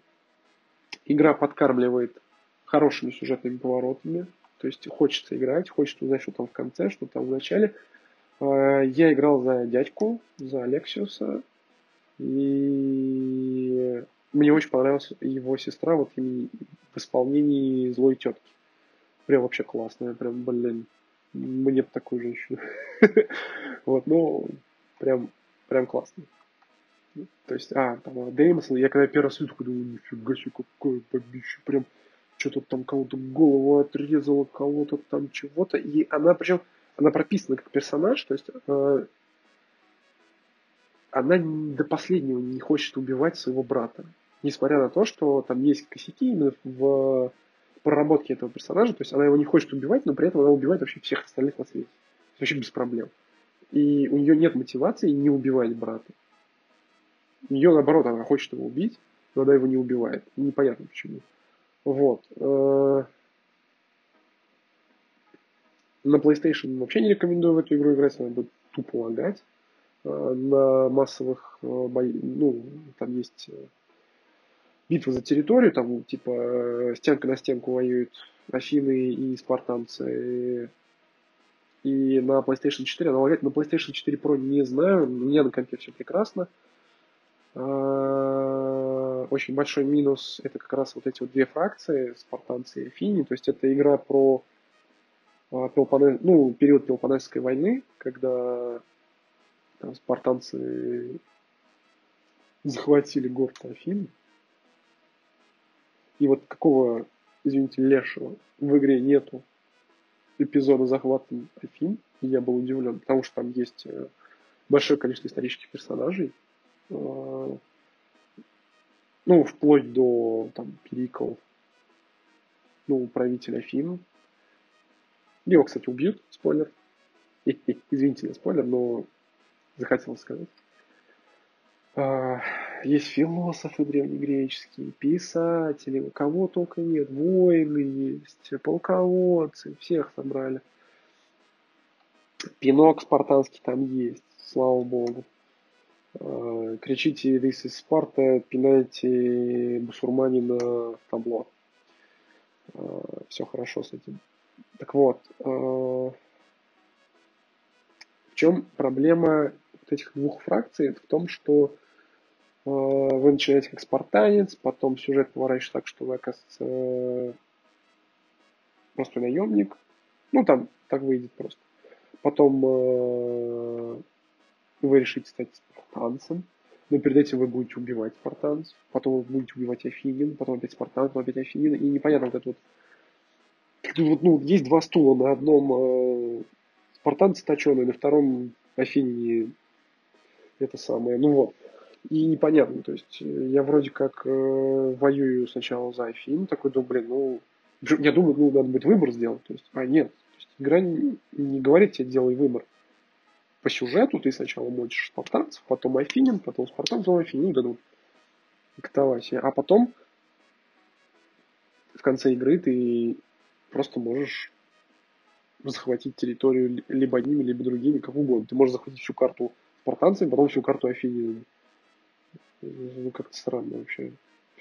игра подкармливает хорошими сюжетными поворотами, то есть хочется играть, хочется узнать, что там в конце, что там в начале. Э, я играл за дядьку, за Алексиуса, и мне очень понравилась его сестра вот в исполнении злой тетки. Прям вообще классная, прям, блин, мне бы такую женщину. Вот, ну, прям, прям классно. То есть, а, там, Деймосон, я когда первый раз такой думаю, нифига себе, какое побище, прям, что-то там кого-то голову отрезала, кого-то там чего-то, и она, причем, она прописана как персонаж, то есть, э, она до последнего не хочет убивать своего брата. Несмотря на то, что там есть косяки именно в проработке этого персонажа, то есть она его не хочет убивать, но при этом она убивает вообще всех остальных на свете. Вообще без проблем. И у нее нет мотивации не убивать брата. У нее, наоборот, она хочет его убить, но она его не убивает. Непонятно почему. Вот. Э, на PlayStation вообще не рекомендую в эту игру играть, она будет тупо лагать. Э, на массовых э, боях, ну, там есть битва за территорию, там типа стенка на стенку воюют Афины и спартанцы. И на PlayStation 4 она лагает. На PlayStation 4 Pro не знаю, у меня на компе все прекрасно. А, очень большой минус это как раз вот эти вот две фракции, спартанцы и афини. То есть это игра про а, Пелопонес, ну, период Пелопонесской войны, когда там, спартанцы захватили город Афин. И вот какого, извините, лешего в игре нету эпизода захвата Афин, и я был удивлен, потому что там есть э, большое количество исторических персонажей, Э, ну, вплоть до там, Перикл, ну, правителя Фин. Его, кстати, убьют, спойлер. Извините за спойлер, но захотел сказать. А, есть философы древнегреческие, писатели, кого только нет, воины есть, полководцы, всех собрали. Пинок спартанский там есть, слава богу. Э, кричите «This is Sparta», пинайте бусурманина в табло. Э, Все хорошо с этим. Так вот, э, в чем проблема вот этих двух фракций? Это в том, что вы начинаете как спартанец, потом сюжет поворачивается так, что вы, оказывается, простой наемник. Ну, там так выйдет просто. Потом вы решите стать спартанцем, но перед этим вы будете убивать спартанцев, потом вы будете убивать афинин, потом опять спартан, потом опять афинин, и непонятно вот это вот. Ну, есть два стула, на одном э, спартанцы точеные, на втором афинине это самое, ну вот. И непонятно, то есть э, я вроде как э, воюю сначала за Афин, такой думаю, блин, ну, я думаю, ну, надо будет выбор сделать, то есть, а нет, то есть, игра не, не говорит тебе, делай выбор по сюжету ты сначала мочишь спартанцев, потом Афинин, потом Спартан, потом Афинин дадут катавасия. А потом в конце игры ты просто можешь захватить территорию либо одними, либо другими, как угодно. Ты можешь захватить всю карту спартанцами, потом всю карту афининами. Ну, как-то странно вообще.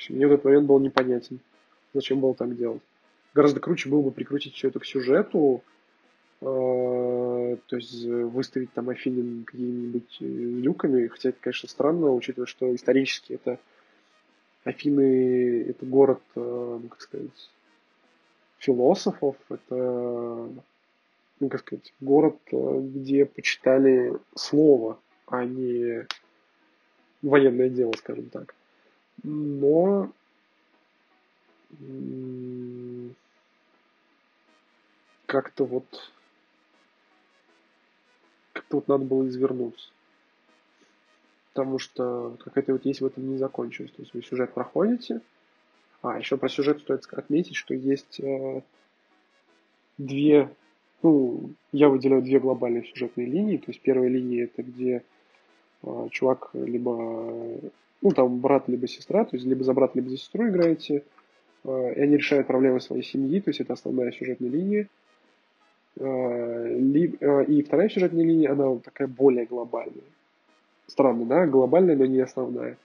Мне в этот момент был непонятен, зачем было так делать. Гораздо круче было бы прикрутить все это к сюжету, Э, то есть выставить там Афинин какими-нибудь э, люками, хотя это, конечно, странно, учитывая, что исторически это Афины это город, э, ну, как сказать, философов, это, ну, как сказать, город, э, где почитали слово, а не военное дело, скажем так. Но как-то вот как-то вот надо было извернуться. Потому что какая-то вот есть в этом незаконченность. То есть вы сюжет проходите. А, еще про сюжет стоит отметить, что есть э, две, ну, я выделяю две глобальные сюжетные линии. То есть первая линия это где э, чувак либо, ну, там брат либо сестра, то есть либо за брата, либо за сестру играете, э, и они решают проблемы своей семьи, то есть это основная сюжетная линия. Э, э, и вторая сюжетная линия, она такая более глобальная. Странно, да? Глобальная, но не основная.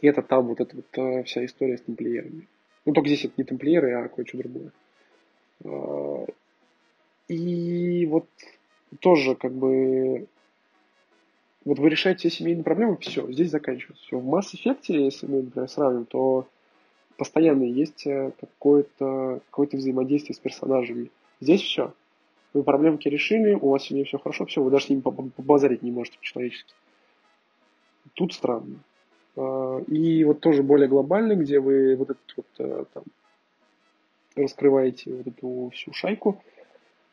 И это там вот эта вот э, вся история с тамплиерами. Ну, только здесь это не тамплиеры, а кое-что другое. И вот тоже как бы вот вы решаете все семейные проблемы, все, здесь заканчивается. Все. В Mass Effect, если мы, например, сравним, то постоянно есть какое-то какое взаимодействие с персонажами. Здесь все. Вы проблемки решили, у вас сегодня все хорошо, все, вы даже с ними побазарить не можете по-человечески. Тут странно. А, и вот тоже более глобально, где вы вот этот вот э, там раскрываете вот эту всю шайку,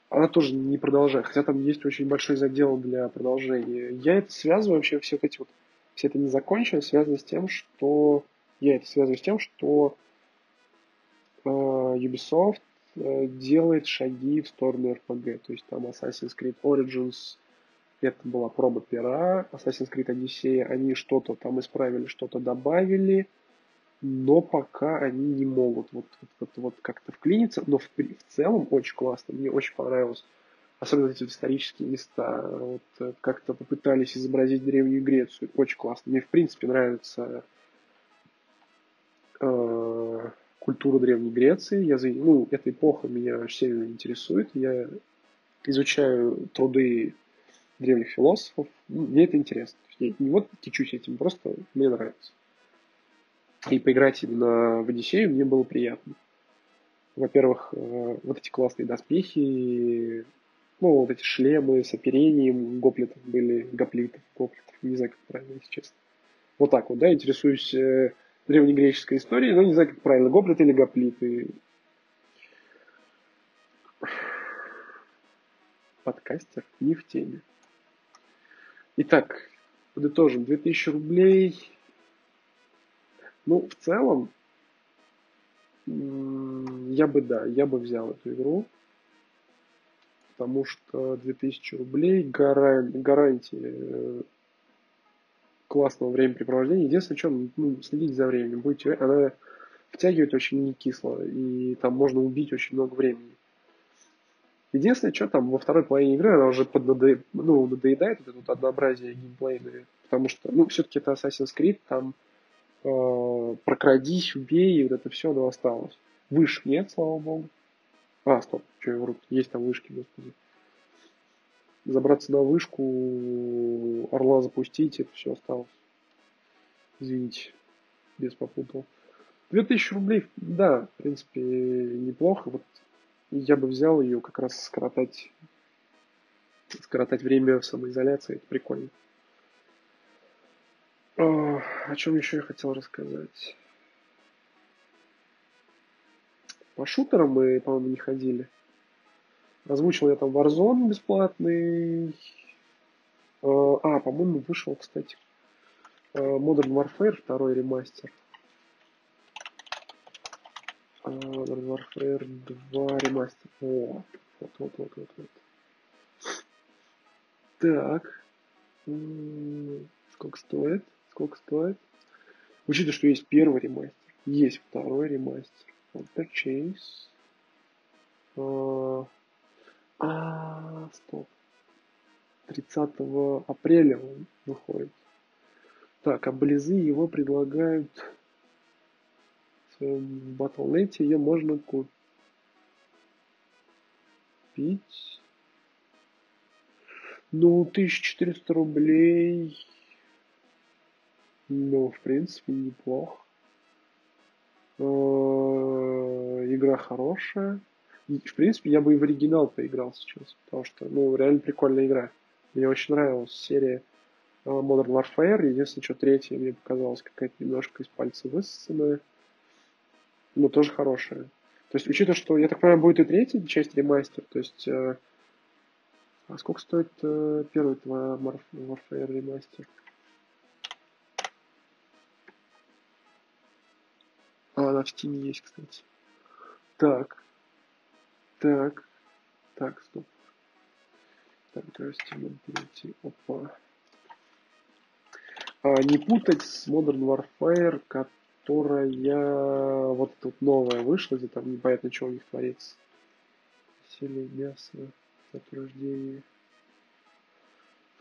она тоже не продолжает, хотя там есть очень большой задел для продолжения. Я это связываю вообще все вот эти вот, все это незаконченность связано с тем, что я это связываю с тем, что э, Ubisoft Э, делает шаги в сторону RPG. То есть там Assassin's Creed Origins это была проба пера, Assassin's Creed Odyssey, они что-то там исправили, что-то добавили, но пока они не могут вот, вот, вот, вот как-то вклиниться, но в, в целом очень классно, мне очень понравилось. Особенно эти исторические места, вот э, как-то попытались изобразить Древнюю Грецию, очень классно. Мне в принципе нравится э, культуру Древней Греции. Я, ну, эта эпоха меня очень сильно интересует. Я изучаю труды древних философов. Ну, мне это интересно. Я не вот течусь этим, просто мне нравится. И поиграть именно в Одиссею мне было приятно. Во-первых, э, вот эти классные доспехи, ну, вот эти шлемы с оперением гоплитов были, гоплитов, гоплитов, не знаю, как правильно, если честно. Вот так вот, да, интересуюсь э, древнегреческой истории, но не знаю, как правильно, гоплит или гоплит. И... Подкастер не в теме. Итак, подытожим. 2000 рублей. Ну, в целом, я бы, да, я бы взял эту игру. Потому что 2000 рублей гарантия э, классного времяпрепровождения. Единственное, что ну, следить за временем. Будете, она втягивает очень не кисло, и там можно убить очень много времени. Единственное, что там во второй половине игры она уже поднадо... ну, надоедает это вот однообразие геймплейное, потому что, ну, все-таки это Assassin's Creed, там э, прокрадись, убей, и вот это все, оно осталось. Вышек нет, слава богу. А, стоп, что я вру, есть там вышки, господи забраться на вышку, орла запустить, это все осталось. Извините, без попутал. 2000 рублей, да, в принципе, неплохо. Вот я бы взял ее как раз скоротать, скоротать время в самоизоляции, это прикольно. О, о чем еще я хотел рассказать? По шутерам мы, по-моему, не ходили. Озвучил я там Warzone бесплатный. А, а по-моему, вышел, кстати, а, Modern Warfare, второй ремастер. А, Modern Warfare 2 ремастер. О, вот, вот, вот, вот, вот. Так. Сколько стоит? Сколько стоит? Учитывая, что есть первый ремастер, есть второй ремастер. Вот Purchase. А, стоп. 30 апреля он выходит. Так, а Близы его предлагают в Battle.net, ее можно купить. Ну, 1400 рублей. Ну, в принципе, неплохо. Э, игра хорошая. В принципе, я бы и в оригинал поиграл сейчас, потому что, ну, реально прикольная игра. Мне очень нравилась серия э, Modern Warfare. Единственное, что третья мне показалась какая-то немножко из пальца высосанная. Но тоже хорошая. То есть, учитывая, что, я так понимаю, будет и третья часть ремастер, то есть... Э, а сколько стоит э, первый твой Warfare ремастер? А, она в Steam есть, кстати. Так. Так. Так, стоп. Так, давай Steam перейти. Опа. А, не путать с Modern Warfare, которая вот тут новая вышла, где там непонятно, что у них творится. Силе мясо, подтверждение.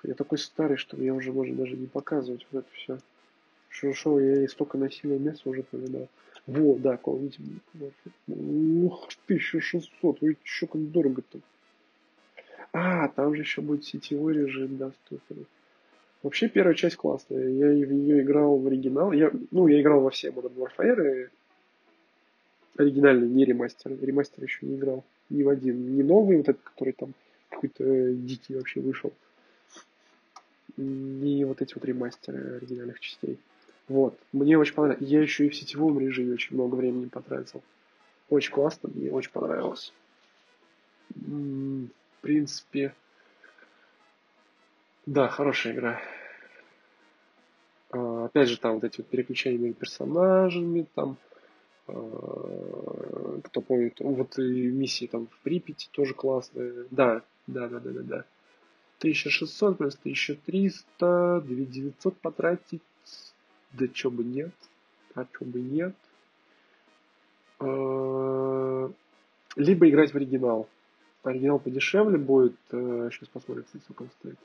Я такой старый, что мне уже можно даже не показывать вот это все. Что, что я и столько насилия мяса уже повидал. Во, да, Call of Duty. Ух, 1600, вы что, как дорого-то. А, там же еще будет сетевой режим доступен. Вообще первая часть классная. Я в нее играл в оригинал. Я, ну, я играл во все Modern Warfare. Оригинальный, не ремастер. Ремастер еще не играл. Ни в один. Не новый, вот этот, который там какой-то дикий вообще вышел. Не вот эти вот ремастеры оригинальных частей. Вот. Мне очень понравилось. Я еще и в сетевом режиме очень много времени потратил. Очень классно, мне очень понравилось. В принципе, да, хорошая игра. А, опять же, там вот эти вот переключения между персонажами, там, а, кто помнит, вот и миссии там в Припяти тоже классные. Да, да, да, да, да, да. 1600 плюс 1300, 2900 потратить да чё бы нет, а чё бы нет. А, либо играть в оригинал. Оригинал подешевле будет. Сейчас э, посмотрим, сколько он стоит.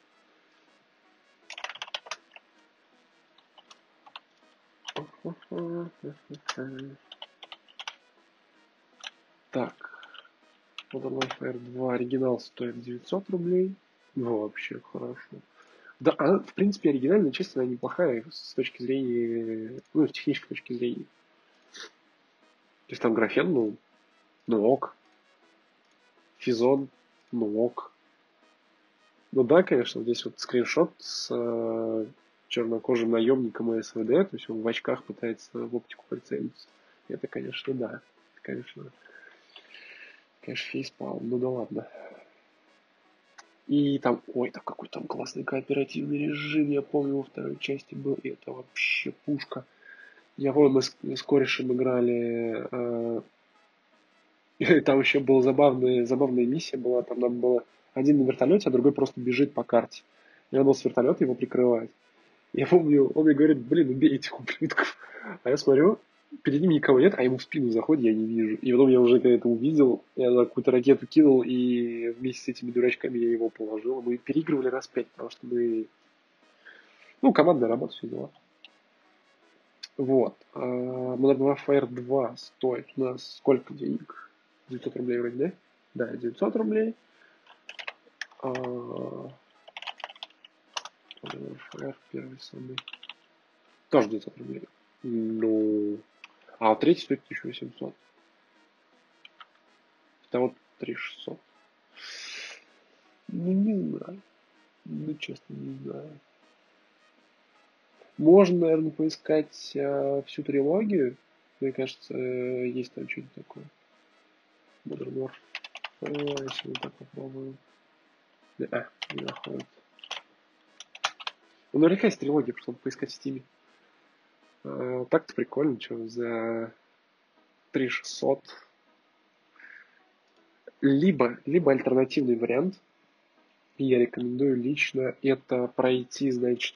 Так. Modern Warfare 2 оригинал стоит 900 рублей. Ну, вообще хорошо. Да, она, в принципе, оригинальная часть, она неплохая с точки зрения, ну, с технической точки зрения. То есть там графен, ну, ну ок. Физон, ну ок. Ну да, конечно, здесь вот скриншот с э, чернокожим наемником и СВД, то есть он в очках пытается в оптику прицелиться. Это, конечно, да. Это, конечно, конечно, фейспал. Ну да ладно. И там, ой, там какой там классный кооперативный режим, я помню, во второй части был, и это вообще пушка. Я помню, мы с, с корешем играли, э, там еще была забавная, забавная миссия была, там нам было один на вертолете, а другой просто бежит по карте. И он был с вертолета его прикрывать. Я помню, он мне говорит, блин, убей этих ублюдков. А я смотрю, перед ним никого нет, а ему в спину заходит, я не вижу. И потом я уже когда это увидел, я на какую-то ракету кинул, и вместе с этими дурачками я его положил. Мы переигрывали раз пять, потому что мы... Ну, командная работа, все дела. Вот. А, Modern Warfare 2 стоит у нас сколько денег? 900 рублей вроде, да? Да, 900 рублей. Warfare первый самый. Тоже 900 рублей. Ну, а вот третий стоит 1800. Это вот 3600. Ну, не знаю. Ну, честно, не знаю. Можно, наверное, поискать э, всю трилогию. Мне кажется, э, есть там что-нибудь такое. Warfare, если мы так попробуем. Да, не находит. Ну, наверняка есть трилогия, чтобы поискать в стиме. Э, так-то прикольно, что за 3600. Либо, либо альтернативный вариант, я рекомендую лично это пройти, значит,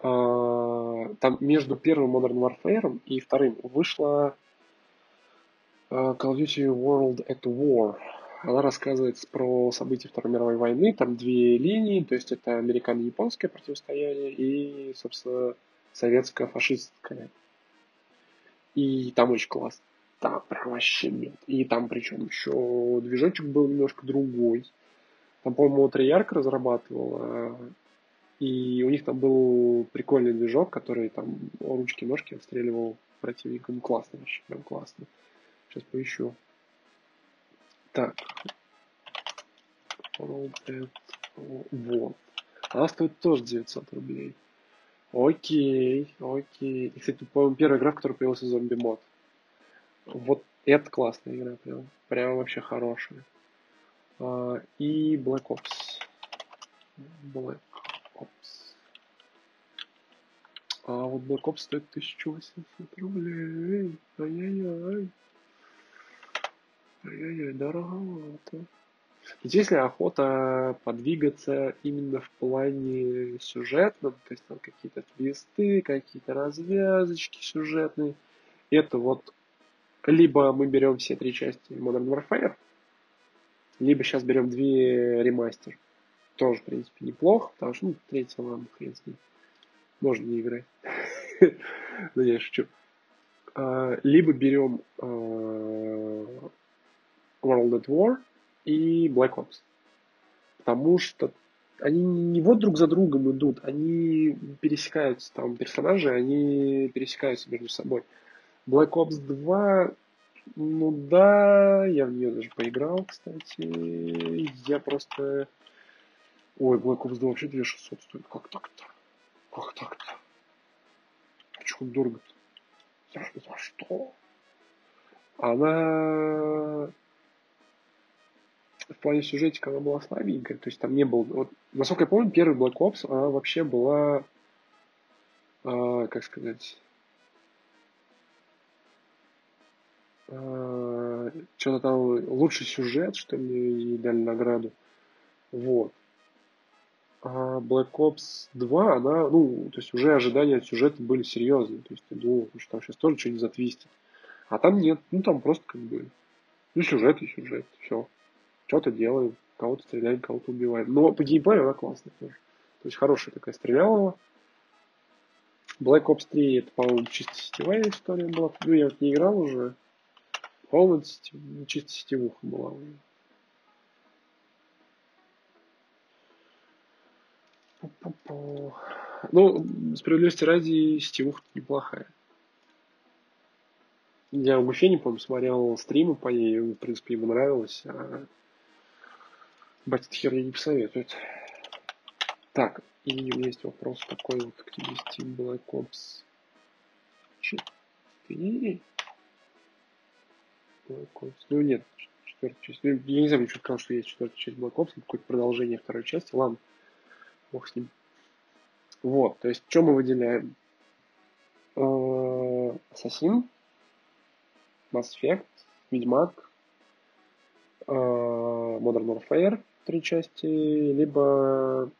э, там между первым Modern Warfare и вторым вышла Call of Duty World at War. Она рассказывает про события Второй мировой войны. Там две линии, то есть это американо-японское противостояние и, собственно, советско-фашистская. И там очень классно. Там прям вообще нет. И там причем еще движочек был немножко другой. Там, по-моему, Treyarch разрабатывал. И у них там был прикольный движок, который там ручки-ножки отстреливал противникам. Классно вообще, прям классно. Сейчас поищу. Так. Вот. Она стоит тоже 900 рублей. Окей, окей. И, кстати, по-моему, первая игра, в которой появился зомби-мод. Вот это классная игра, прям, прям вообще хорошая. А, и Black Ops. Black Ops. А вот Black Ops стоит 1800 рублей. Ай-яй-яй. Ай-яй-яй, дороговато. Ведь если охота подвигаться именно в плане сюжетном, то есть там какие-то твисты, какие-то развязочки сюжетные, это вот либо мы берем все три части Modern Warfare, либо сейчас берем две ремастер. Тоже, в принципе, неплохо, потому что, ну, третья, ладно, хрен с ней. Можно не играть. Но я шучу. А, либо берем а, World at War и Black Ops. Потому что они не вот друг за другом идут, они пересекаются, там персонажи, они пересекаются между собой. Black Ops 2 ну да, я в нее даже поиграл, кстати. Я просто... Ой, Black Ops 2 вообще 2600 стоит. Как так-то? Как так-то? Почему дорого-то? За, за что? Она в плане сюжетика она была слабенькая, то есть там не было... Вот, насколько я помню, первый Black Ops, она вообще была, э, как сказать, э, что-то там лучший сюжет, что ли, и дали награду. Вот. А Black Ops 2, она, ну, то есть уже ожидания от сюжета были серьезные. То есть ты думал, что там сейчас тоже что-нибудь затвистит. А там нет, ну там просто как бы, ну сюжет и сюжет, все. Что-то делаем, кого-то стреляем, кого-то убиваем. Но по геймплею она классная тоже. То есть хорошая такая стрелялова. Black Ops 3 это, по-моему, чисто сетевая история была. Ну, я вот не играл уже. Полностью чисто сетевуха была уже. Ну, справедливости ради, сетевуха неплохая. Я в Уфе, не помню, смотрел стримы по ней, в принципе, ему нравилось. А батя херня не посоветует. Так, и есть вопрос такой вот к тебе, Steam Black Ops 4. Black Ops. Ну нет, четвертая часть. Ну, я не знаю, что сказал, что есть четвертая часть Black Ops, какое-то продолжение второй части. Ладно, бог с ним. Вот, то есть, что мы выделяем? Ассасин, Mass Effect, Ведьмак, Modern Warfare, три части, либо,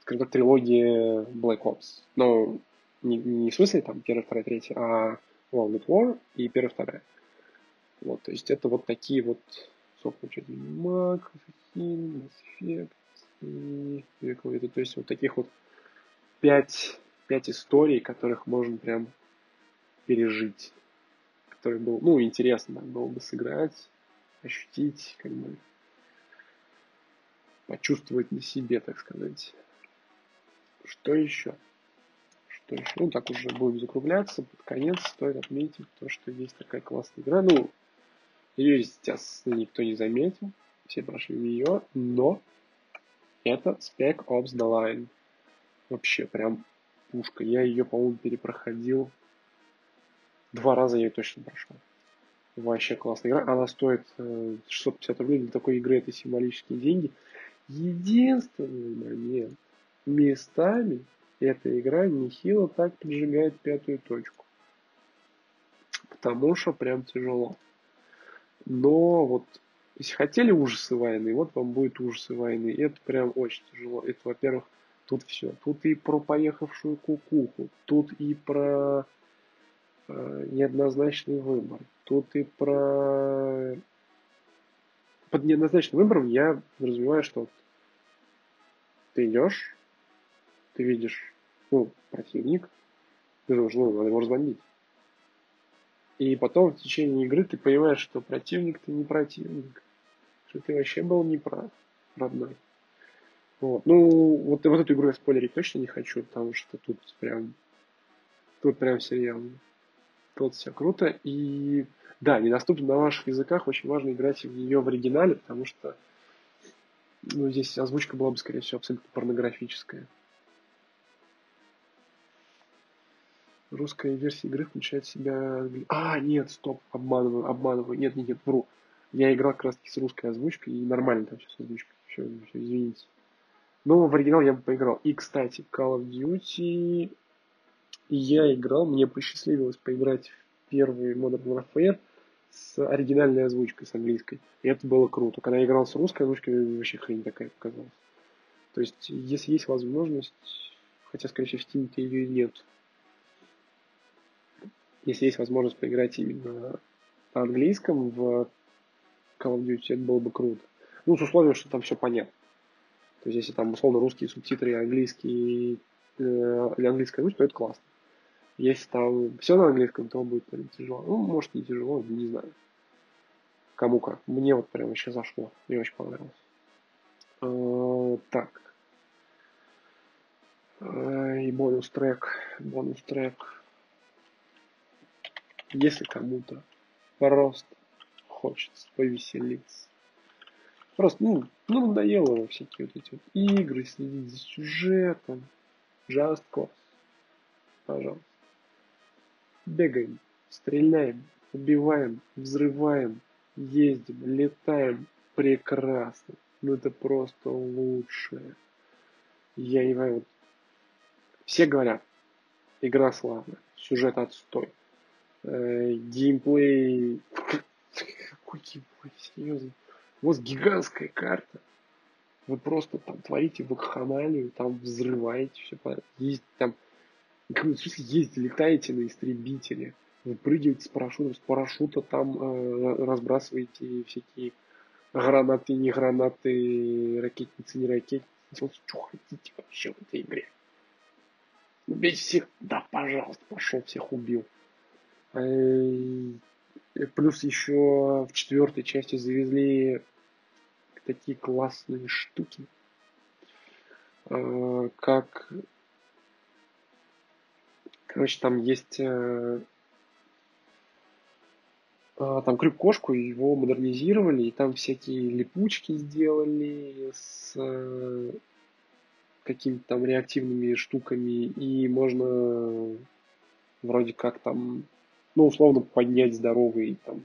скажем так, трилогия Black Ops. Но не, не в смысле там первая, вторая, третья, а World at War и первая, вторая. Вот, то есть это вот такие вот, получается, Mac, Assassin, Mass Effect и это, то есть вот таких вот пять, пять историй, которых можно прям пережить. Который был, ну, интересно было бы сыграть, ощутить, как бы почувствовать на себе, так сказать. Что еще? Что еще? Ну, так уже будем закругляться. Под конец стоит отметить то, что есть такая классная игра. Ну, ее, естественно, никто не заметил. Все прошли ее, но это Spec Ops The Line. Вообще, прям пушка. Я ее, по-моему, перепроходил. Два раза я ее точно прошел. Вообще классная игра. Она стоит 650 э, рублей. Для такой игры это символические деньги. Единственный момент. Местами эта игра нехило так поджигает пятую точку. Потому что прям тяжело. Но вот если хотели ужасы войны, вот вам будет ужасы войны. Это прям очень тяжело. Это, во-первых, тут все. Тут и про поехавшую кукуху, тут и про э, неоднозначный выбор, тут и про... Под неоднозначным выбором я подразумеваю, что ты идешь, ты видишь, ну, противник, ты думаешь, ну, надо его разбомбить. И потом в течение игры ты понимаешь, что противник ты не противник, что ты вообще был неправ, родной. Вот. Ну, вот, вот эту игру я спойлерить точно не хочу, потому что тут прям, тут прям серьезно. Тут все круто. И да, недоступно на ваших языках. Очень важно играть в нее в оригинале, потому что ну, здесь озвучка была бы, скорее всего, абсолютно порнографическая. Русская версия игры включает в себя... А, нет, стоп, обманываю, обманываю. Нет, нет, нет, вру. Я играл как раз таки с русской озвучкой, и нормально там все с озвучкой. Все, все, извините. Но в оригинал я бы поиграл. И, кстати, Call of Duty я играл, мне посчастливилось поиграть в первый Modern Warfare с оригинальной озвучкой, с английской. И это было круто. Когда я играл с русской озвучкой, вообще хрень такая показалась. То есть, если есть возможность, хотя, скорее всего, в Steam ее нет, если есть возможность поиграть именно на английском в Call of Duty, это было бы круто. Ну, с условием, что там все понятно. То есть, если там условно русские субтитры, английский э, или английская озвучка, то это классно. Если там все на английском, то будет наверное, тяжело. Ну, может, не тяжело, не знаю. Кому как. Мне вот прям еще зашло. Мне очень понравилось. Э, так. И бонус трек. Бонус трек если кому-то просто хочется повеселиться. Просто, ну, ну надоело во всякие вот эти вот игры, следить за сюжетом. Just Cause. Пожалуйста. Бегаем, стреляем, убиваем, взрываем, ездим, летаем. Прекрасно. Ну это просто лучшее. Я не знаю, вот все говорят, игра славная, сюжет отстой э, геймплей... Какой геймплей, серьезно? У вас гигантская карта. Вы просто там творите вакханалию, там взрываете все. Есть там... В смысле ездите, летаете на истребителе. Вы прыгаете с парашютом, с парашюта там э, разбрасываете всякие гранаты, не гранаты, ракетницы, не ракетницы. Вот что хотите вообще в этой игре? Убейте всех, да, пожалуйста, пошел, всех убил. Э, плюс еще в четвертой части завезли такие классные штуки, э, как, короче, там есть э, там крюк-кошку, его модернизировали, и там всякие липучки сделали с какими-то там реактивными штуками, и можно вроде как там ну, условно, поднять здоровый, там,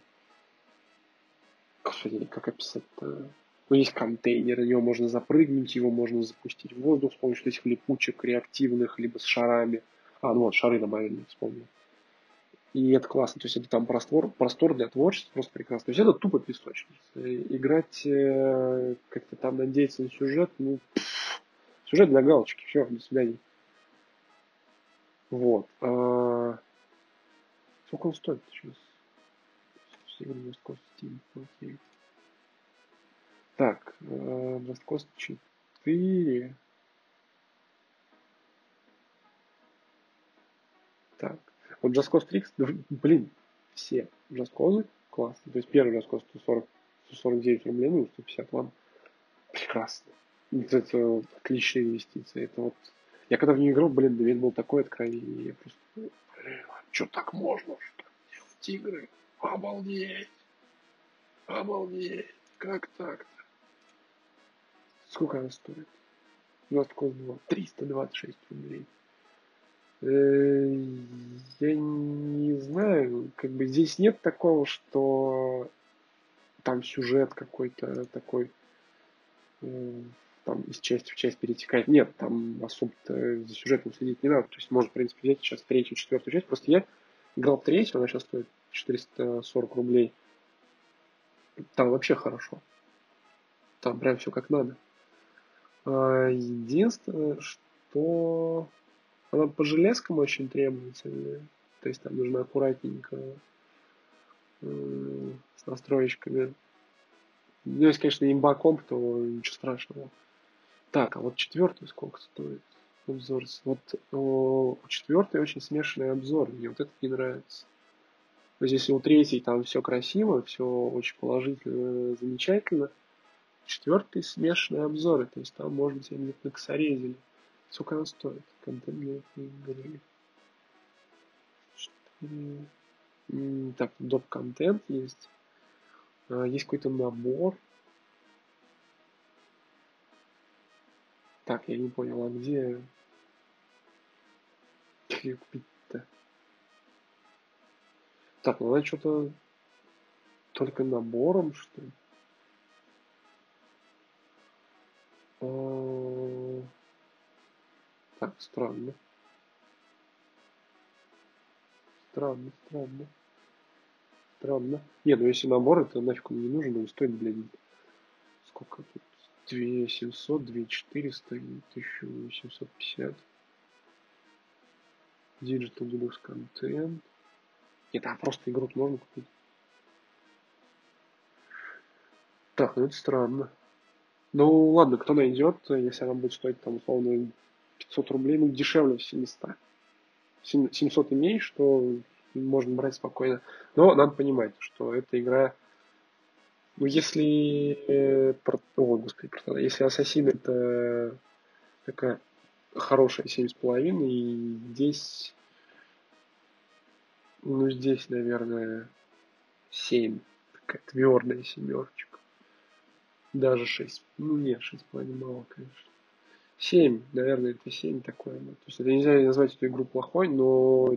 господи, как описать-то, ну, есть контейнер, на него можно запрыгнуть, его можно запустить в воздух с помощью этих липучек реактивных, либо с шарами. А, ну вот, шары добавили, вспомнил. И это классно, то есть это там простор, простор для творчества просто прекрасно. То есть это тупо песочница. Играть, э, как-то там надеяться на сюжет, ну, пфф, сюжет для галочки, все, до свидания. Вот. А, Сколько он стоит сейчас? Так, э, Just Cost 4. Так, вот Just Cause 3, блин, все Cause классно. То есть первый Cause 140, 149 рублей, ну 150, ладно. Прекрасно. Это отличная инвестиция. Это вот... Я когда в нее играл, блин, для был такое откровение. Я просто, что так можно, что делать игры? Обалдеть! Обалдеть! Как так-то? Сколько она стоит? Cause 2. 326 рублей. Э, я не знаю, как бы здесь нет такого, что там сюжет какой-то такой э, там из части в часть перетекает. Нет, там особо-то за сюжетом следить не надо. То есть можно, в принципе, взять сейчас третью, четвертую часть. Просто я играл в третью, она сейчас стоит 440 рублей. Там вообще хорошо. Там прям все как надо. А, единственное, что она по железкам очень требовательная. То есть там нужно аккуратненько с настроечками. Ну, если, конечно, имба комп, то ничего страшного. Так, а вот четвертый сколько стоит? Обзор. Вот у четвертой очень смешанный обзор. Мне вот это не нравится. То есть, если у третьей там все красиво, все очень положительно, замечательно, Четвертый смешанные обзоры, то есть там, может быть, они накосорезили. Сколько она стоит? Этой игры. Так, доп. контент есть. А, есть какой-то набор. Так, я не понял, а где... Купить-то? Так, ну надо что-то только набором, что ли? Так, странно. Странно, странно. Странно. Не, ну если набор, это нафиг он не нужен, он стоит, блядь, сколько тут? 2700, 2400 и 1750. Digital Deluxe Content. Нет, а просто игру можно купить. Так, ну это странно. Ну ладно, кто найдет, если она будет стоить там условно 500 рублей, ну дешевле 700. 700 имеешь, что можно брать спокойно. Но надо понимать, что эта игра, ну если, э, о, господи, если Ассасин это такая хорошая 7,5, и здесь, ну здесь, наверное, 7, такая твердая семерочка. Даже 6, ну нет, 6,5 мало, конечно. 7, наверное, это 7 такое. То есть это нельзя назвать эту игру плохой, но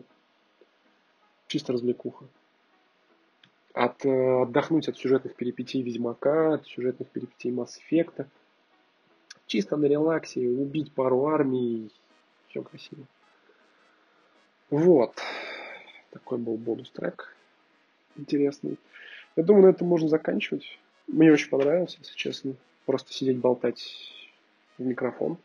чисто развлекуха. От, э, отдохнуть от сюжетных перипетий Ведьмака, от сюжетных перипетий Масс Эффекта. Чисто на релаксе, убить пару армий, все красиво. Вот. Такой был бонус трек. Интересный. Я думаю, на этом можно заканчивать. Мне очень понравилось, если честно. Просто сидеть болтать в микрофон.